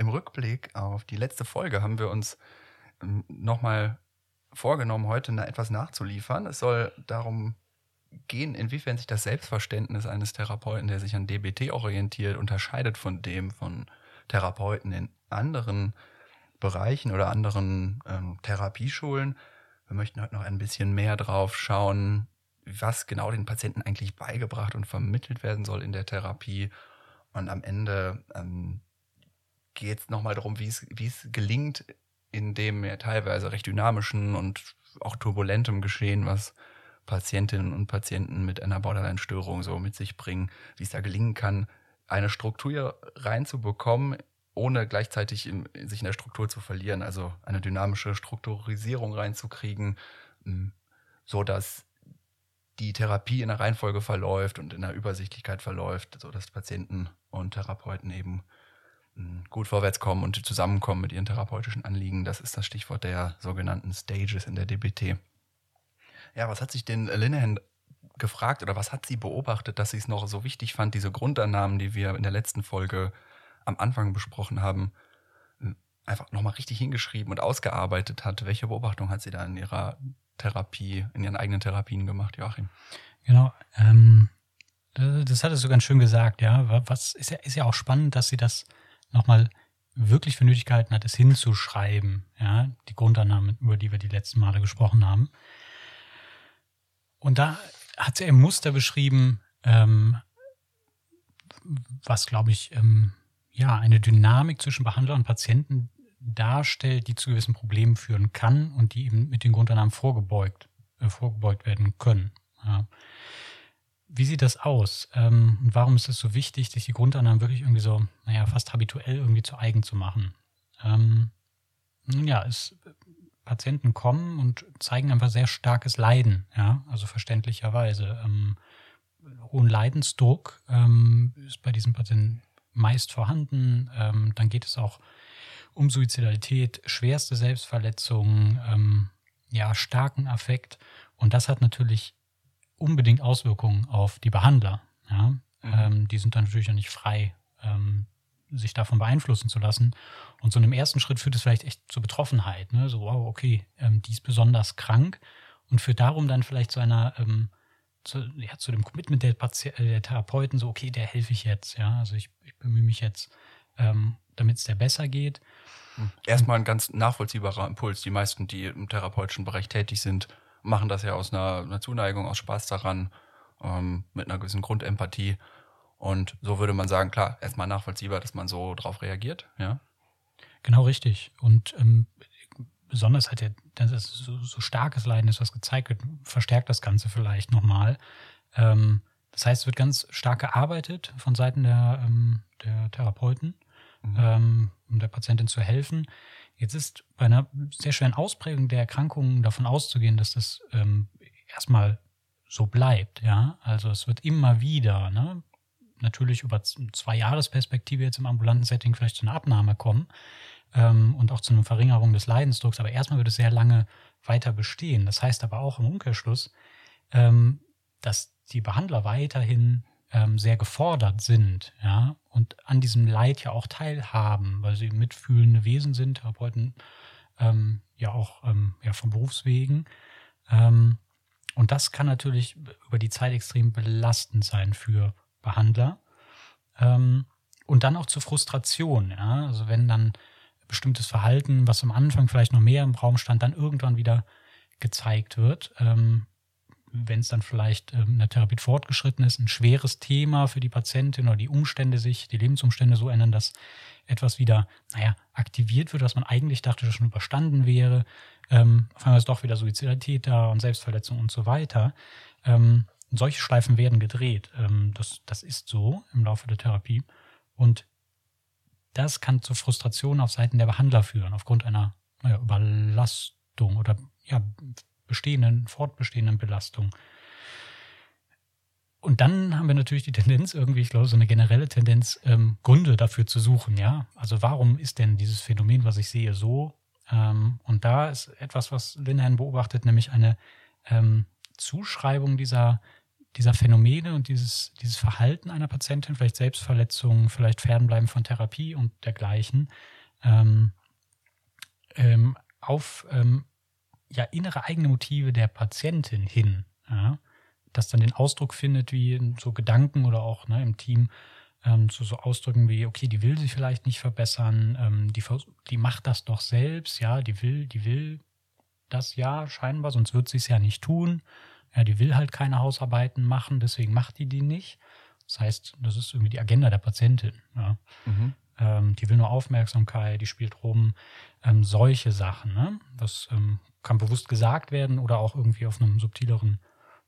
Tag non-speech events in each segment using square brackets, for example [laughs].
Im Rückblick auf die letzte Folge haben wir uns ähm, nochmal vorgenommen, heute etwas nachzuliefern. Es soll darum gehen, inwiefern sich das Selbstverständnis eines Therapeuten, der sich an DBT orientiert, unterscheidet von dem von Therapeuten in anderen Bereichen oder anderen ähm, Therapieschulen. Wir möchten heute noch ein bisschen mehr drauf schauen, was genau den Patienten eigentlich beigebracht und vermittelt werden soll in der Therapie. Und am Ende ähm, geht es nochmal darum, wie es gelingt, in dem ja teilweise recht dynamischen und auch turbulentem Geschehen, was Patientinnen und Patienten mit einer Borderline-Störung so mit sich bringen, wie es da gelingen kann, eine Struktur reinzubekommen, ohne gleichzeitig in, sich in der Struktur zu verlieren, also eine dynamische Strukturisierung reinzukriegen, so dass die Therapie in der Reihenfolge verläuft und in der Übersichtlichkeit verläuft, sodass Patienten und Therapeuten eben gut vorwärts kommen und zusammenkommen mit ihren therapeutischen Anliegen. Das ist das Stichwort der sogenannten Stages in der DBT. Ja, was hat sich denn Linehan gefragt oder was hat sie beobachtet, dass sie es noch so wichtig fand, diese Grundannahmen, die wir in der letzten Folge am Anfang besprochen haben, einfach nochmal richtig hingeschrieben und ausgearbeitet hat? Welche Beobachtung hat sie da in ihrer Therapie, in ihren eigenen Therapien gemacht, Joachim? Genau, ähm, das hattest du ganz schön gesagt, ja. Was ist ja, ist ja auch spannend, dass sie das nochmal wirklich für nötig gehalten hat, es hinzuschreiben, ja, die Grundannahmen, über die wir die letzten Male gesprochen haben. Und da hat sie ein Muster beschrieben, ähm, was, glaube ich, ähm, ja, eine Dynamik zwischen Behandler und Patienten darstellt, die zu gewissen Problemen führen kann und die eben mit den Grundannahmen vorgebeugt, äh, vorgebeugt werden können. Ja. Wie sieht das aus? Ähm, und warum ist es so wichtig, sich die Grundannahmen wirklich irgendwie so, naja, fast habituell irgendwie zu eigen zu machen? Ähm, nun ja, es, Patienten kommen und zeigen einfach sehr starkes Leiden, ja, also verständlicherweise. Ähm, hohen Leidensdruck ähm, ist bei diesen Patienten meist vorhanden. Ähm, dann geht es auch um Suizidalität, schwerste Selbstverletzungen, ähm, ja, starken Affekt. Und das hat natürlich unbedingt Auswirkungen auf die Behandler. Ja? Mhm. Ähm, die sind dann natürlich auch nicht frei, ähm, sich davon beeinflussen zu lassen. Und so in einem ersten Schritt führt es vielleicht echt zur Betroffenheit. Ne? So, wow, okay, ähm, die ist besonders krank und führt darum dann vielleicht zu einer, ähm, zu, ja, zu dem Commitment der, Pati äh, der Therapeuten, so, okay, der helfe ich jetzt. Ja, also ich, ich bemühe mich jetzt, ähm, damit es der besser geht. Mhm. Erstmal ein ganz nachvollziehbarer Impuls. Die meisten, die im therapeutischen Bereich tätig sind, machen das ja aus einer, einer Zuneigung, aus Spaß daran, ähm, mit einer gewissen Grundempathie. Und so würde man sagen, klar, erstmal nachvollziehbar, dass man so drauf reagiert, ja. Genau richtig. Und ähm, besonders halt der, das so, so starkes Leiden ist, was gezeigt wird, verstärkt das Ganze vielleicht nochmal. Ähm, das heißt, es wird ganz stark gearbeitet von Seiten der, ähm, der Therapeuten, mhm. ähm, um der Patientin zu helfen. Jetzt ist bei einer sehr schweren Ausprägung der Erkrankungen davon auszugehen, dass das ähm, erstmal so bleibt. Ja, also es wird immer wieder, ne, natürlich über zwei Jahresperspektive jetzt im ambulanten Setting vielleicht zu einer Abnahme kommen ähm, und auch zu einer Verringerung des Leidensdrucks. Aber erstmal wird es sehr lange weiter bestehen. Das heißt aber auch im Umkehrschluss, ähm, dass die Behandler weiterhin ähm, sehr gefordert sind, ja, und an diesem Leid ja auch teilhaben, weil sie mitfühlende Wesen sind, Therapeuten ähm, ja auch ähm, ja, von Berufswegen. Ähm, und das kann natürlich über die Zeit extrem belastend sein für Behandler. Ähm, und dann auch zur Frustration, ja. Also wenn dann bestimmtes Verhalten, was am Anfang vielleicht noch mehr im Raum stand, dann irgendwann wieder gezeigt wird, ähm, wenn es dann vielleicht ähm, in der Therapie fortgeschritten ist, ein schweres Thema für die Patientin oder die Umstände sich, die Lebensumstände so ändern, dass etwas wieder, naja, aktiviert wird, was man eigentlich dachte, dass schon überstanden wäre. Ähm, auf einmal ist doch wieder Suizidalität da und Selbstverletzung und so weiter. Ähm, solche Schleifen werden gedreht. Ähm, das, das ist so im Laufe der Therapie. Und das kann zu Frustration auf Seiten der Behandler führen, aufgrund einer naja, Überlastung oder ja, bestehenden, fortbestehenden Belastung. Und dann haben wir natürlich die Tendenz, irgendwie, ich glaube, so eine generelle Tendenz, ähm, Gründe dafür zu suchen, ja. Also warum ist denn dieses Phänomen, was ich sehe, so? Ähm, und da ist etwas, was Linehan beobachtet, nämlich eine ähm, Zuschreibung dieser dieser Phänomene und dieses, dieses Verhalten einer Patientin, vielleicht Selbstverletzungen, vielleicht Fernbleiben von Therapie und dergleichen, ähm, ähm, auf ähm, ja, innere eigene Motive der Patientin hin, ja, das dann den Ausdruck findet, wie in so Gedanken oder auch ne, im Team ähm, zu so Ausdrücken wie, okay, die will sich vielleicht nicht verbessern, ähm, die, die macht das doch selbst, ja, die will, die will das ja scheinbar, sonst wird sie es ja nicht tun. Ja, die will halt keine Hausarbeiten machen, deswegen macht die die nicht. Das heißt, das ist irgendwie die Agenda der Patientin. Ja. Mhm. Ähm, die will nur Aufmerksamkeit, die spielt rum. Ähm, solche Sachen. Ne? Das ähm, kann bewusst gesagt werden oder auch irgendwie auf einem subtileren,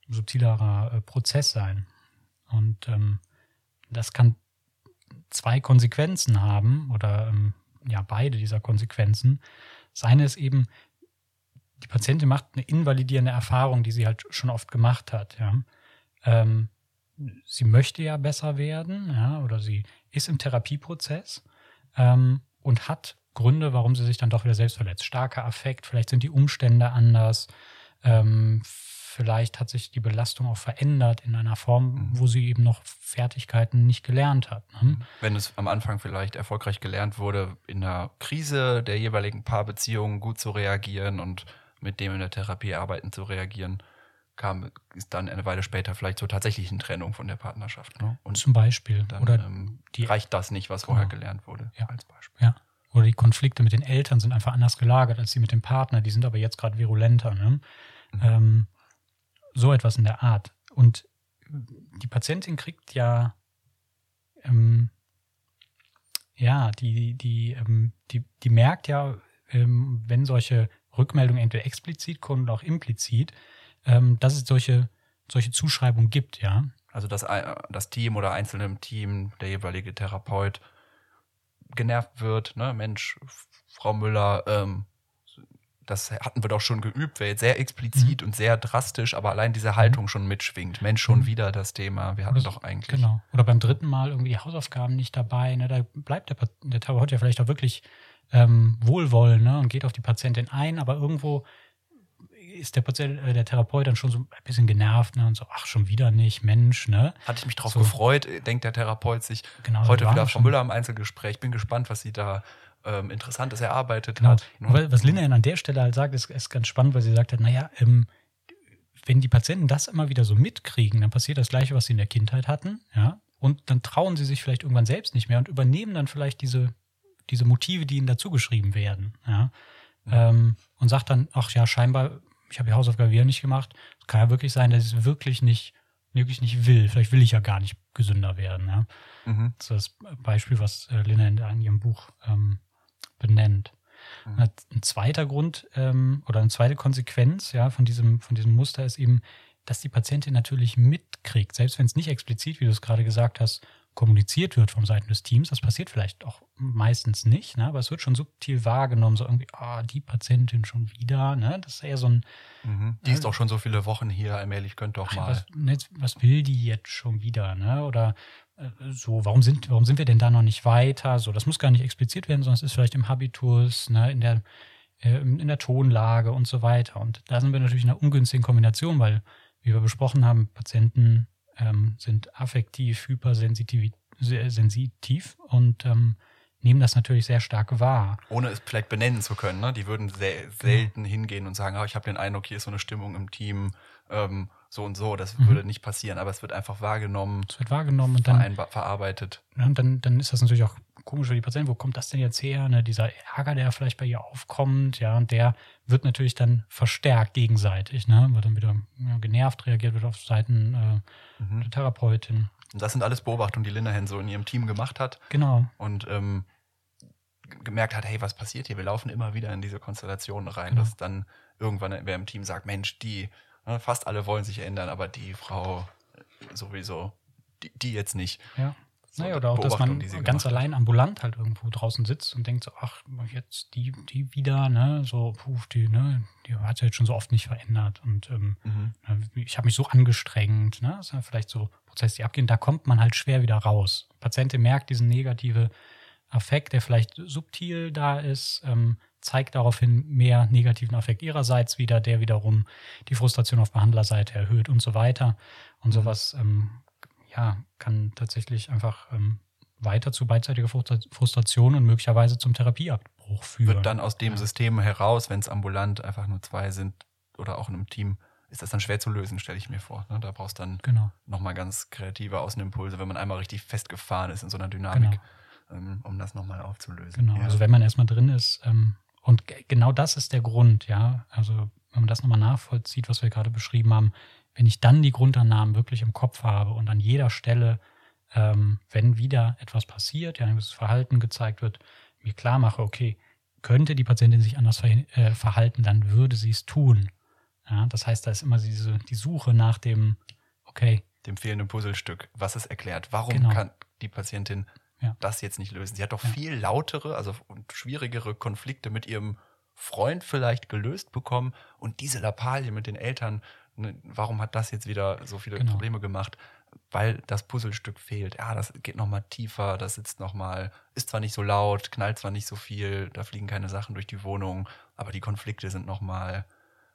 subtilerer äh, Prozess sein. Und ähm, das kann zwei Konsequenzen haben oder ähm, ja, beide dieser Konsequenzen. Das eine ist eben, die Patientin macht eine invalidierende Erfahrung, die sie halt schon oft gemacht hat. Ja. Ähm, sie möchte ja besser werden, ja, oder sie ist im Therapieprozess ähm, und hat Gründe, warum sie sich dann doch wieder selbst verletzt. Starker Affekt, vielleicht sind die Umstände anders, ähm, vielleicht hat sich die Belastung auch verändert in einer Form, mhm. wo sie eben noch Fertigkeiten nicht gelernt hat. Ne? Wenn es am Anfang vielleicht erfolgreich gelernt wurde, in einer Krise der jeweiligen Paarbeziehungen gut zu reagieren und mit dem in der Therapie arbeiten zu reagieren, kam ist dann eine Weile später vielleicht zur tatsächlichen Trennung von der Partnerschaft. Ne? Und zum Beispiel. Dann Oder ähm, die, reicht das nicht, was vorher genau. gelernt wurde, ja. als Beispiel. Ja. Oder die Konflikte mit den Eltern sind einfach anders gelagert als die mit dem Partner. Die sind aber jetzt gerade virulenter. Ne? Mhm. Ähm, so etwas in der Art. Und die Patientin kriegt ja, ähm, ja, die, die, ähm, die, die merkt ja, ähm, wenn solche Rückmeldungen entweder explizit kommen oder auch implizit, ähm, dass es solche, solche Zuschreibungen gibt, ja. Also dass das Team oder einzelne im Team, der jeweilige Therapeut genervt wird, ne, Mensch, Frau Müller, ähm, das hatten wir doch schon geübt, wäre jetzt sehr explizit mhm. und sehr drastisch, aber allein diese Haltung mhm. schon mitschwingt. Mensch, schon mhm. wieder das Thema. Wir hatten Oder, doch eigentlich. Genau. Oder beim dritten Mal irgendwie Hausaufgaben nicht dabei. Ne? Da bleibt der, der Therapeut ja vielleicht auch wirklich ähm, wohlwollend ne? und geht auf die Patientin ein, aber irgendwo ist der Patient, äh, der Therapeut dann schon so ein bisschen genervt ne? und so, ach, schon wieder nicht, Mensch, ne? Hatte ich mich drauf so. gefreut, denkt der Therapeut sich genau, heute wieder Frau Müller im Einzelgespräch. Bin gespannt, was sie da ähm, Interessantes erarbeitet genau. hat. Ne? Was Linda an der Stelle halt sagt, ist, ist ganz spannend, weil sie sagt hat, naja, ähm, wenn die Patienten das immer wieder so mitkriegen, dann passiert das Gleiche, was sie in der Kindheit hatten, ja, und dann trauen sie sich vielleicht irgendwann selbst nicht mehr und übernehmen dann vielleicht diese, diese Motive, die ihnen dazugeschrieben werden, ja, mhm. ähm, und sagt dann, ach ja, scheinbar, ich habe die Hausaufgabe wieder nicht gemacht. Es kann ja wirklich sein, dass ich es wirklich nicht, wirklich nicht will. Vielleicht will ich ja gar nicht gesünder werden, ja. Mhm. Das ist das Beispiel, was äh, Lina in, in ihrem Buch ähm, benennt. Mhm. Ein zweiter Grund ähm, oder eine zweite Konsequenz ja, von, diesem, von diesem Muster ist eben, dass die Patientin natürlich mitkriegt, selbst wenn es nicht explizit, wie du es gerade gesagt hast, kommuniziert wird von Seiten des Teams. Das passiert vielleicht auch meistens nicht, ne? aber es wird schon subtil wahrgenommen, so irgendwie, ah, oh, die Patientin schon wieder. Ne? Das ist eher so ein. Mhm. Die äh, ist auch schon so viele Wochen hier, allmählich könnte doch mal. Was, ne, was, will die jetzt schon wieder? Ne? Oder äh, so, warum sind, warum sind wir denn da noch nicht weiter? So, das muss gar nicht explizit werden, sondern es ist vielleicht im Habitus, ne, in der, äh, in der Tonlage und so weiter. Und da sind wir natürlich in einer ungünstigen Kombination, weil, wie wir besprochen haben, Patienten ähm, sind affektiv, hypersensitiv sensitiv und ähm, nehmen das natürlich sehr stark wahr. Ohne es vielleicht benennen zu können. Ne? Die würden sehr, selten hingehen und sagen, oh, ich habe den Eindruck, hier ist so eine Stimmung im Team. Ähm, so und so. Das mhm. würde nicht passieren, aber es wird einfach wahrgenommen. Es wird wahrgenommen und dann verarbeitet. Ja, und dann, dann ist das natürlich auch komisch für die Patienten. Wo kommt das denn jetzt her? Ne? Dieser Ärger, der vielleicht bei ihr aufkommt, ja, und der wird natürlich dann verstärkt gegenseitig, ne? Wird dann wieder ja, genervt reagiert wird auf Seiten äh, mhm. der Therapeutin. Und das sind alles Beobachtungen, die Linda Hen so in ihrem Team gemacht hat. Genau. Und ähm, gemerkt hat, hey, was passiert hier? Wir laufen immer wieder in diese Konstellationen rein, genau. dass dann irgendwann wer im Team sagt, Mensch, die Ne, fast alle wollen sich ändern, aber die Frau sowieso, die, die jetzt nicht. Ja. So naja, oder auch, dass man ganz allein ambulant halt irgendwo draußen sitzt und denkt so, ach, jetzt die, die wieder, ne, so, puh, die, ne, die hat sich jetzt schon so oft nicht verändert und ähm, mhm. ich habe mich so angestrengt, ne, das ist ja vielleicht so Prozesse, die abgehen, da kommt man halt schwer wieder raus. Patientin merkt diesen negative Affekt, der vielleicht subtil da ist, ähm, zeigt daraufhin mehr negativen Affekt ihrerseits wieder, der wiederum die Frustration auf Behandlerseite erhöht und so weiter. Und mhm. sowas ähm, ja, kann tatsächlich einfach ähm, weiter zu beidseitiger Frustration und möglicherweise zum Therapieabbruch führen. Wird dann aus dem ja. System heraus, wenn es ambulant einfach nur zwei sind oder auch in einem Team, ist das dann schwer zu lösen, stelle ich mir vor. Ne? Da brauchst du dann genau. nochmal ganz kreative Außenimpulse, wenn man einmal richtig festgefahren ist in so einer Dynamik, genau. ähm, um das nochmal aufzulösen. Genau, ja. also wenn man erstmal drin ist, ähm, und genau das ist der Grund, ja. Also wenn man das nochmal nachvollzieht, was wir gerade beschrieben haben, wenn ich dann die Grundannahmen wirklich im Kopf habe und an jeder Stelle, ähm, wenn wieder etwas passiert, ja, ein gewisses Verhalten gezeigt wird, mir klar mache, okay, könnte die Patientin sich anders ver äh, verhalten, dann würde sie es tun. Ja, das heißt, da ist immer diese, die Suche nach dem, okay. Dem fehlenden Puzzlestück, was es erklärt. Warum genau. kann die Patientin ja. das jetzt nicht lösen? Sie hat doch ja. viel lautere, also und schwierigere Konflikte mit ihrem Freund vielleicht gelöst bekommen und diese Lappalie mit den Eltern, warum hat das jetzt wieder so viele genau. Probleme gemacht? Weil das Puzzlestück fehlt. Ja, das geht nochmal tiefer, das sitzt nochmal, ist zwar nicht so laut, knallt zwar nicht so viel, da fliegen keine Sachen durch die Wohnung, aber die Konflikte sind nochmal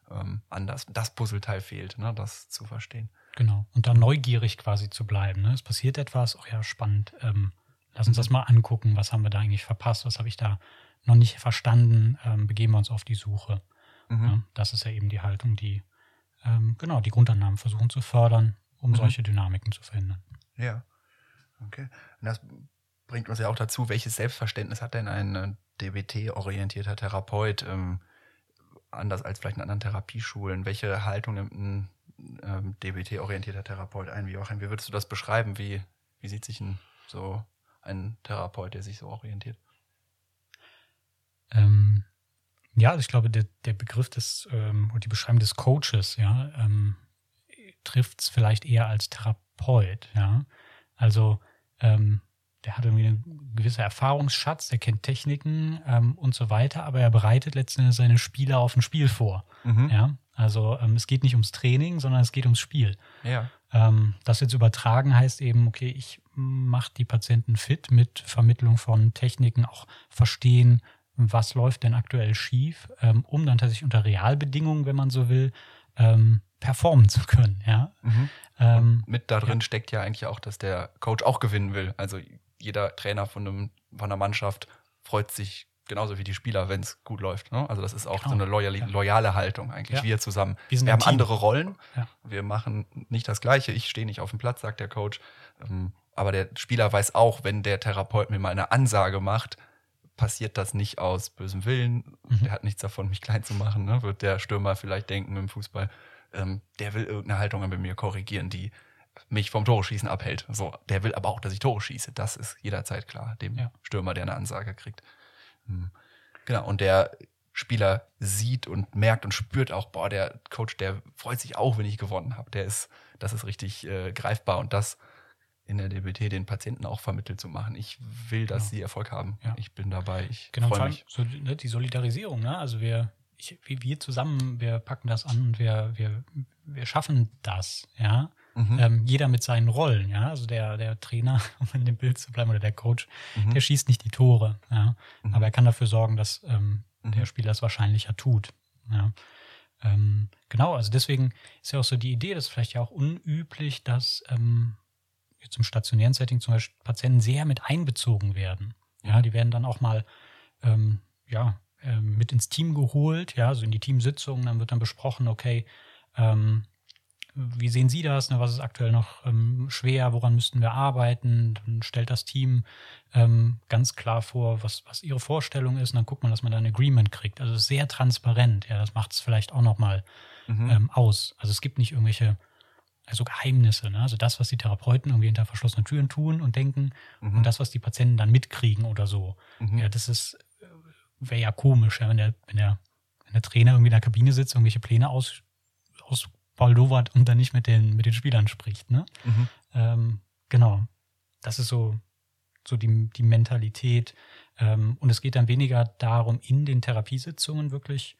ähm, anders. Das Puzzleteil fehlt, ne, das zu verstehen. Genau. Und dann neugierig quasi zu bleiben. Ne? Es passiert etwas, oh ja, spannend. Ähm, lass uns das mal angucken. Was haben wir da eigentlich verpasst? Was habe ich da noch nicht verstanden? Ähm, begeben wir uns auf die Suche. Mhm. Ja, das ist ja eben die Haltung, die ähm, genau die Grundannahmen versuchen zu fördern, um mhm. solche Dynamiken zu verhindern. Ja. Okay. Und das bringt uns ja auch dazu, welches Selbstverständnis hat denn ein äh, DBT-orientierter Therapeut? Ähm, anders als vielleicht in anderen Therapieschulen? Welche Haltung nimmt ein ähm, DBT-orientierter Therapeut ein? Wie, Joachim, wie würdest du das beschreiben? Wie, wie sieht sich ein, so ein Therapeut, der sich so orientiert? Ähm, ja, also ich glaube, der, der Begriff des ähm, und die Beschreibung des Coaches, ja, ähm, trifft es vielleicht eher als Therapeut, ja. Also ähm, der hat irgendwie einen gewissen Erfahrungsschatz, der kennt Techniken ähm, und so weiter, aber er bereitet letztendlich seine Spieler auf ein Spiel vor. Mhm. Ja, also ähm, es geht nicht ums Training, sondern es geht ums Spiel. Ja. Ähm, das jetzt übertragen heißt eben, okay, ich mache die Patienten fit mit Vermittlung von Techniken, auch verstehen, was läuft denn aktuell schief, ähm, um dann tatsächlich unter Realbedingungen, wenn man so will, ähm, performen zu können. Ja. Mhm. Ähm, mit da drin ja. steckt ja eigentlich auch, dass der Coach auch gewinnen will. Also jeder Trainer von, einem, von einer Mannschaft freut sich genauso wie die Spieler, wenn es gut läuft. Ne? Also das ist auch genau. so eine loyale, loyale Haltung eigentlich. Ja. Wir zusammen. Wir, wir haben Team. andere Rollen. Ja. Wir machen nicht das Gleiche. Ich stehe nicht auf dem Platz, sagt der Coach. Ähm, aber der Spieler weiß auch, wenn der Therapeut mir mal eine Ansage macht, passiert das nicht aus bösem Willen. Mhm. Der hat nichts davon, mich klein zu machen. Ne? Wird der Stürmer vielleicht denken im Fußball, ähm, der will irgendeine Haltung bei mir korrigieren, die mich vom Tore abhält. So, der will aber auch, dass ich Tore schieße. Das ist jederzeit klar, dem ja. Stürmer, der eine Ansage kriegt. Hm. Genau, und der Spieler sieht und merkt und spürt auch, boah, der Coach, der freut sich auch, wenn ich gewonnen habe. Der ist, das ist richtig äh, greifbar und das in der DBT den Patienten auch vermittelt zu machen. Ich will, dass genau. sie Erfolg haben. Ja. Ich bin dabei. Ich genau, freue mich. So, ne, die Solidarisierung, ne? Also wir, ich, wir zusammen, wir packen das an und wir, wir, wir schaffen das, ja. Mhm. Ähm, jeder mit seinen Rollen, ja. Also der, der Trainer, [laughs] um in dem Bild zu bleiben, oder der Coach, mhm. der schießt nicht die Tore, ja. Mhm. Aber er kann dafür sorgen, dass ähm, der mhm. Spieler es wahrscheinlicher tut. Ja. Ähm, genau, also deswegen ist ja auch so die Idee, das ist vielleicht ja auch unüblich, dass ähm, jetzt im stationären Setting zum Beispiel Patienten sehr mit einbezogen werden. Ja, die werden dann auch mal ähm, ja, ähm, mit ins Team geholt, ja, so in die Teamsitzung, dann wird dann besprochen, okay, ähm, wie sehen Sie das? Ne? Was ist aktuell noch ähm, schwer? Woran müssten wir arbeiten? Dann stellt das Team ähm, ganz klar vor, was, was ihre Vorstellung ist. Und dann guckt man, dass man da ein Agreement kriegt. Also sehr transparent. Ja, das macht es vielleicht auch nochmal mhm. ähm, aus. Also es gibt nicht irgendwelche also Geheimnisse. Ne? Also das, was die Therapeuten irgendwie hinter verschlossenen Türen tun und denken mhm. und das, was die Patienten dann mitkriegen oder so. Mhm. Ja, das ist wäre ja komisch, ja, wenn der, wenn der, wenn der Trainer irgendwie in der Kabine sitzt, irgendwelche Pläne aus, aus Baldowat und dann nicht mit den, mit den Spielern spricht. Ne? Mhm. Ähm, genau. Das ist so, so die, die Mentalität. Ähm, und es geht dann weniger darum, in den Therapiesitzungen wirklich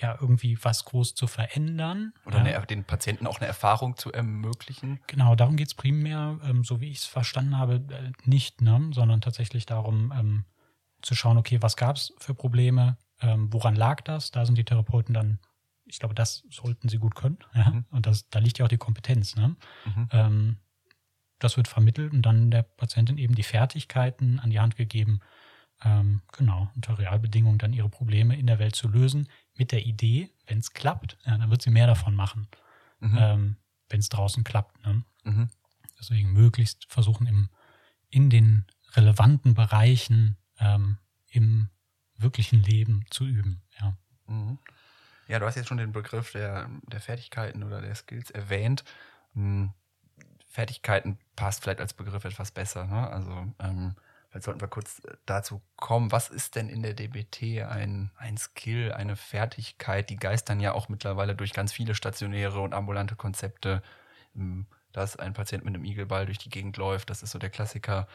ja irgendwie was groß zu verändern. Oder ja. eine, den Patienten auch eine Erfahrung zu ermöglichen. Genau, darum geht es primär, ähm, so wie ich es verstanden habe, äh, nicht, ne? sondern tatsächlich darum ähm, zu schauen, okay, was gab es für Probleme, Ähm, woran lag das? Da sind die Therapeuten dann, ich glaube, das sollten sie gut können. Ja? Mhm. Und das, da liegt ja auch die Kompetenz. Ne? Mhm. Ähm, das wird vermittelt und dann der Patientin eben die Fertigkeiten an die Hand gegeben, ähm, genau, unter Realbedingungen dann ihre Probleme in der Welt zu lösen, mit der Idee, wenn es klappt, ja, dann wird sie mehr davon machen, Mhm. ähm, wenn es draußen klappt. Ne? Mhm. Deswegen möglichst versuchen, im, in den relevanten Bereichen ähm, im wirklichen Leben zu üben. Ja. Mhm. Ja, du hast jetzt schon den Begriff der, der Fertigkeiten oder der Skills erwähnt. Hm, Fertigkeiten passt vielleicht als Begriff etwas besser. Ne? Also ähm, vielleicht sollten wir kurz dazu kommen. Was ist denn in der DBT ein, ein Skill, eine Fertigkeit? Die geistern ja auch mittlerweile durch ganz viele stationäre und ambulante Konzepte. Hm, Dass ein Patient mit einem Igelball durch die Gegend läuft, das ist so der Klassiker.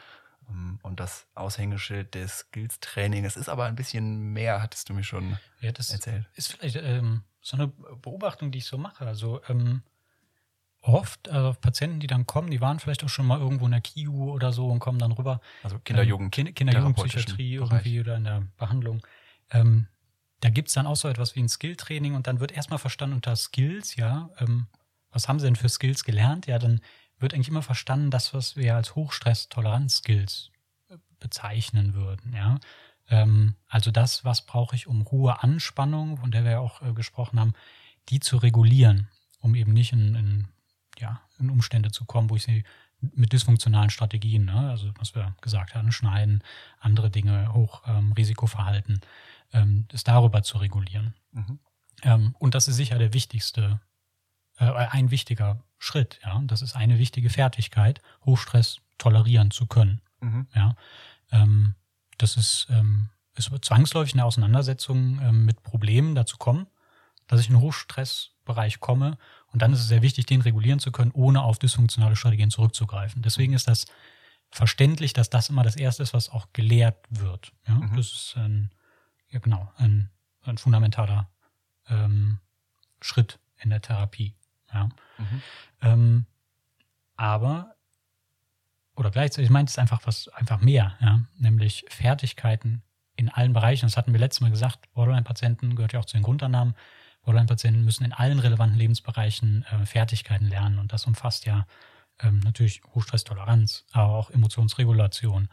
Hm, Und das Aushängeschild des Skills-Training. Es ist aber ein bisschen mehr, hattest du mir schon Ja, das erzählt. ist vielleicht ähm, so eine Beobachtung, die ich so mache. Also ähm, oft, also Patienten, die dann kommen, die waren vielleicht auch schon mal irgendwo in der KIU oder so und kommen dann rüber. Also Kinder-Jugend. Kinder, Kinder-Jugendpsychiatrie irgendwie oder in der Behandlung. Ähm, da gibt es dann auch so etwas wie ein Skill-Training und dann wird erstmal verstanden unter Skills, ja, ähm, was haben sie denn für Skills gelernt? Ja, dann wird eigentlich immer verstanden, das, was wir als Hochstress-Toleranz-Skills äh, bezeichnen würden, ja. Ähm, also das, was brauche ich, um hohe Anspannung, von der wir ja auch äh, gesprochen haben, die zu regulieren, um eben nicht in, in, ja, in Umstände zu kommen, wo ich sie mit dysfunktionalen Strategien, ne, also was wir gesagt haben, Schneiden, andere Dinge, Hochrisikoverhalten, ähm, das darüber zu regulieren. Mhm. Ähm, und das ist sicher der wichtigste, äh, ein wichtiger Schritt. Ja, das ist eine wichtige Fertigkeit, Hochstress tolerieren zu können. Mhm. Ja, ähm, das ist, ähm, es wird zwangsläufig eine Auseinandersetzung ähm, mit Problemen dazu kommen, dass ich in den Hochstressbereich komme. Und dann ist es sehr wichtig, den regulieren zu können, ohne auf dysfunktionale Strategien zurückzugreifen. Deswegen ist das verständlich, dass das immer das Erste ist, was auch gelehrt wird. Ja, Mhm. das ist ein, ja genau, ein, ein fundamentaler ähm, Schritt in der Therapie. Ja. Mhm. Ähm, aber, oder gleichzeitig meint es einfach was, einfach mehr, ja, nämlich Fertigkeiten in allen Bereichen. Das hatten wir letztes Mal gesagt, Borderline-Patienten gehört ja auch zu den Grundannahmen. Borderline-Patienten müssen in allen relevanten Lebensbereichen äh, Fertigkeiten lernen und das umfasst ja ähm, natürlich Hochstresstoleranz, aber auch Emotionsregulation,